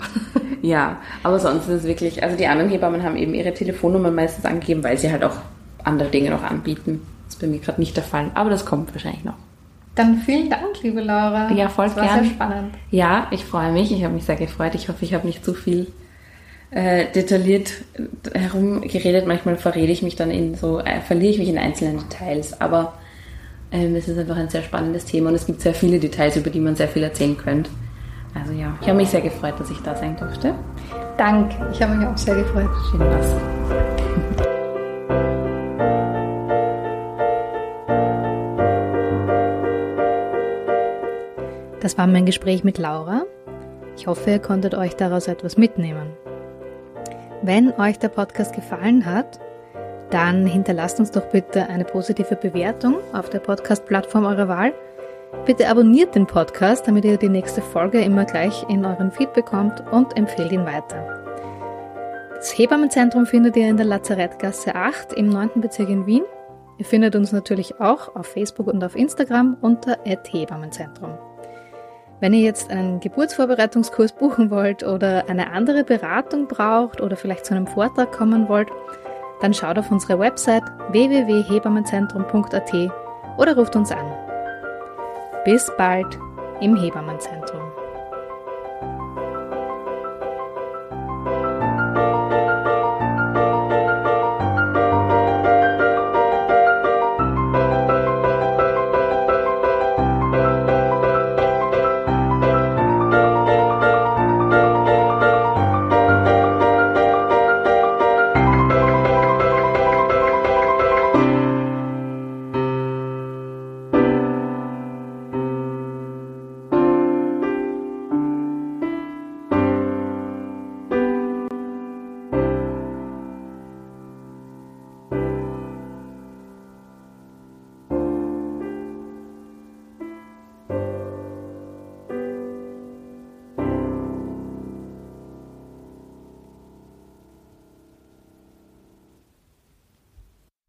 Ja, aber sonst ist es wirklich, also die anderen Hebammen haben eben ihre Telefonnummern meistens angegeben, weil sie halt auch andere Dinge noch anbieten. Das ist bei mir gerade nicht der Fall, aber das kommt wahrscheinlich noch.
Dann vielen Dank, liebe Laura.
Ja, voll
das war
gern.
sehr spannend.
Ja, ich freue mich, ich habe mich sehr gefreut. Ich hoffe, ich habe nicht zu viel äh, detailliert herumgeredet. Manchmal verrede ich mich dann in so, äh, verliere ich mich in einzelnen Details, aber ähm, es ist einfach ein sehr spannendes Thema und es gibt sehr viele Details, über die man sehr viel erzählen könnte. Also ja, ich habe mich sehr gefreut, dass ich da sein durfte.
Danke. Ich habe mich auch sehr gefreut.
Schön was.
Das war mein Gespräch mit Laura. Ich hoffe, ihr konntet euch daraus etwas mitnehmen. Wenn euch der Podcast gefallen hat, dann hinterlasst uns doch bitte eine positive Bewertung auf der Podcast-Plattform eurer Wahl. Bitte abonniert den Podcast, damit ihr die nächste Folge immer gleich in euren Feed bekommt und empfehlt ihn weiter. Das Hebammenzentrum findet ihr in der Lazarettgasse 8 im 9. Bezirk in Wien. Ihr findet uns natürlich auch auf Facebook und auf Instagram unter @hebammenzentrum. Wenn ihr jetzt einen Geburtsvorbereitungskurs buchen wollt oder eine andere Beratung braucht oder vielleicht zu einem Vortrag kommen wollt, dann schaut auf unsere Website www.hebammenzentrum.at oder ruft uns an. Bis bald im Hebammenzentrum.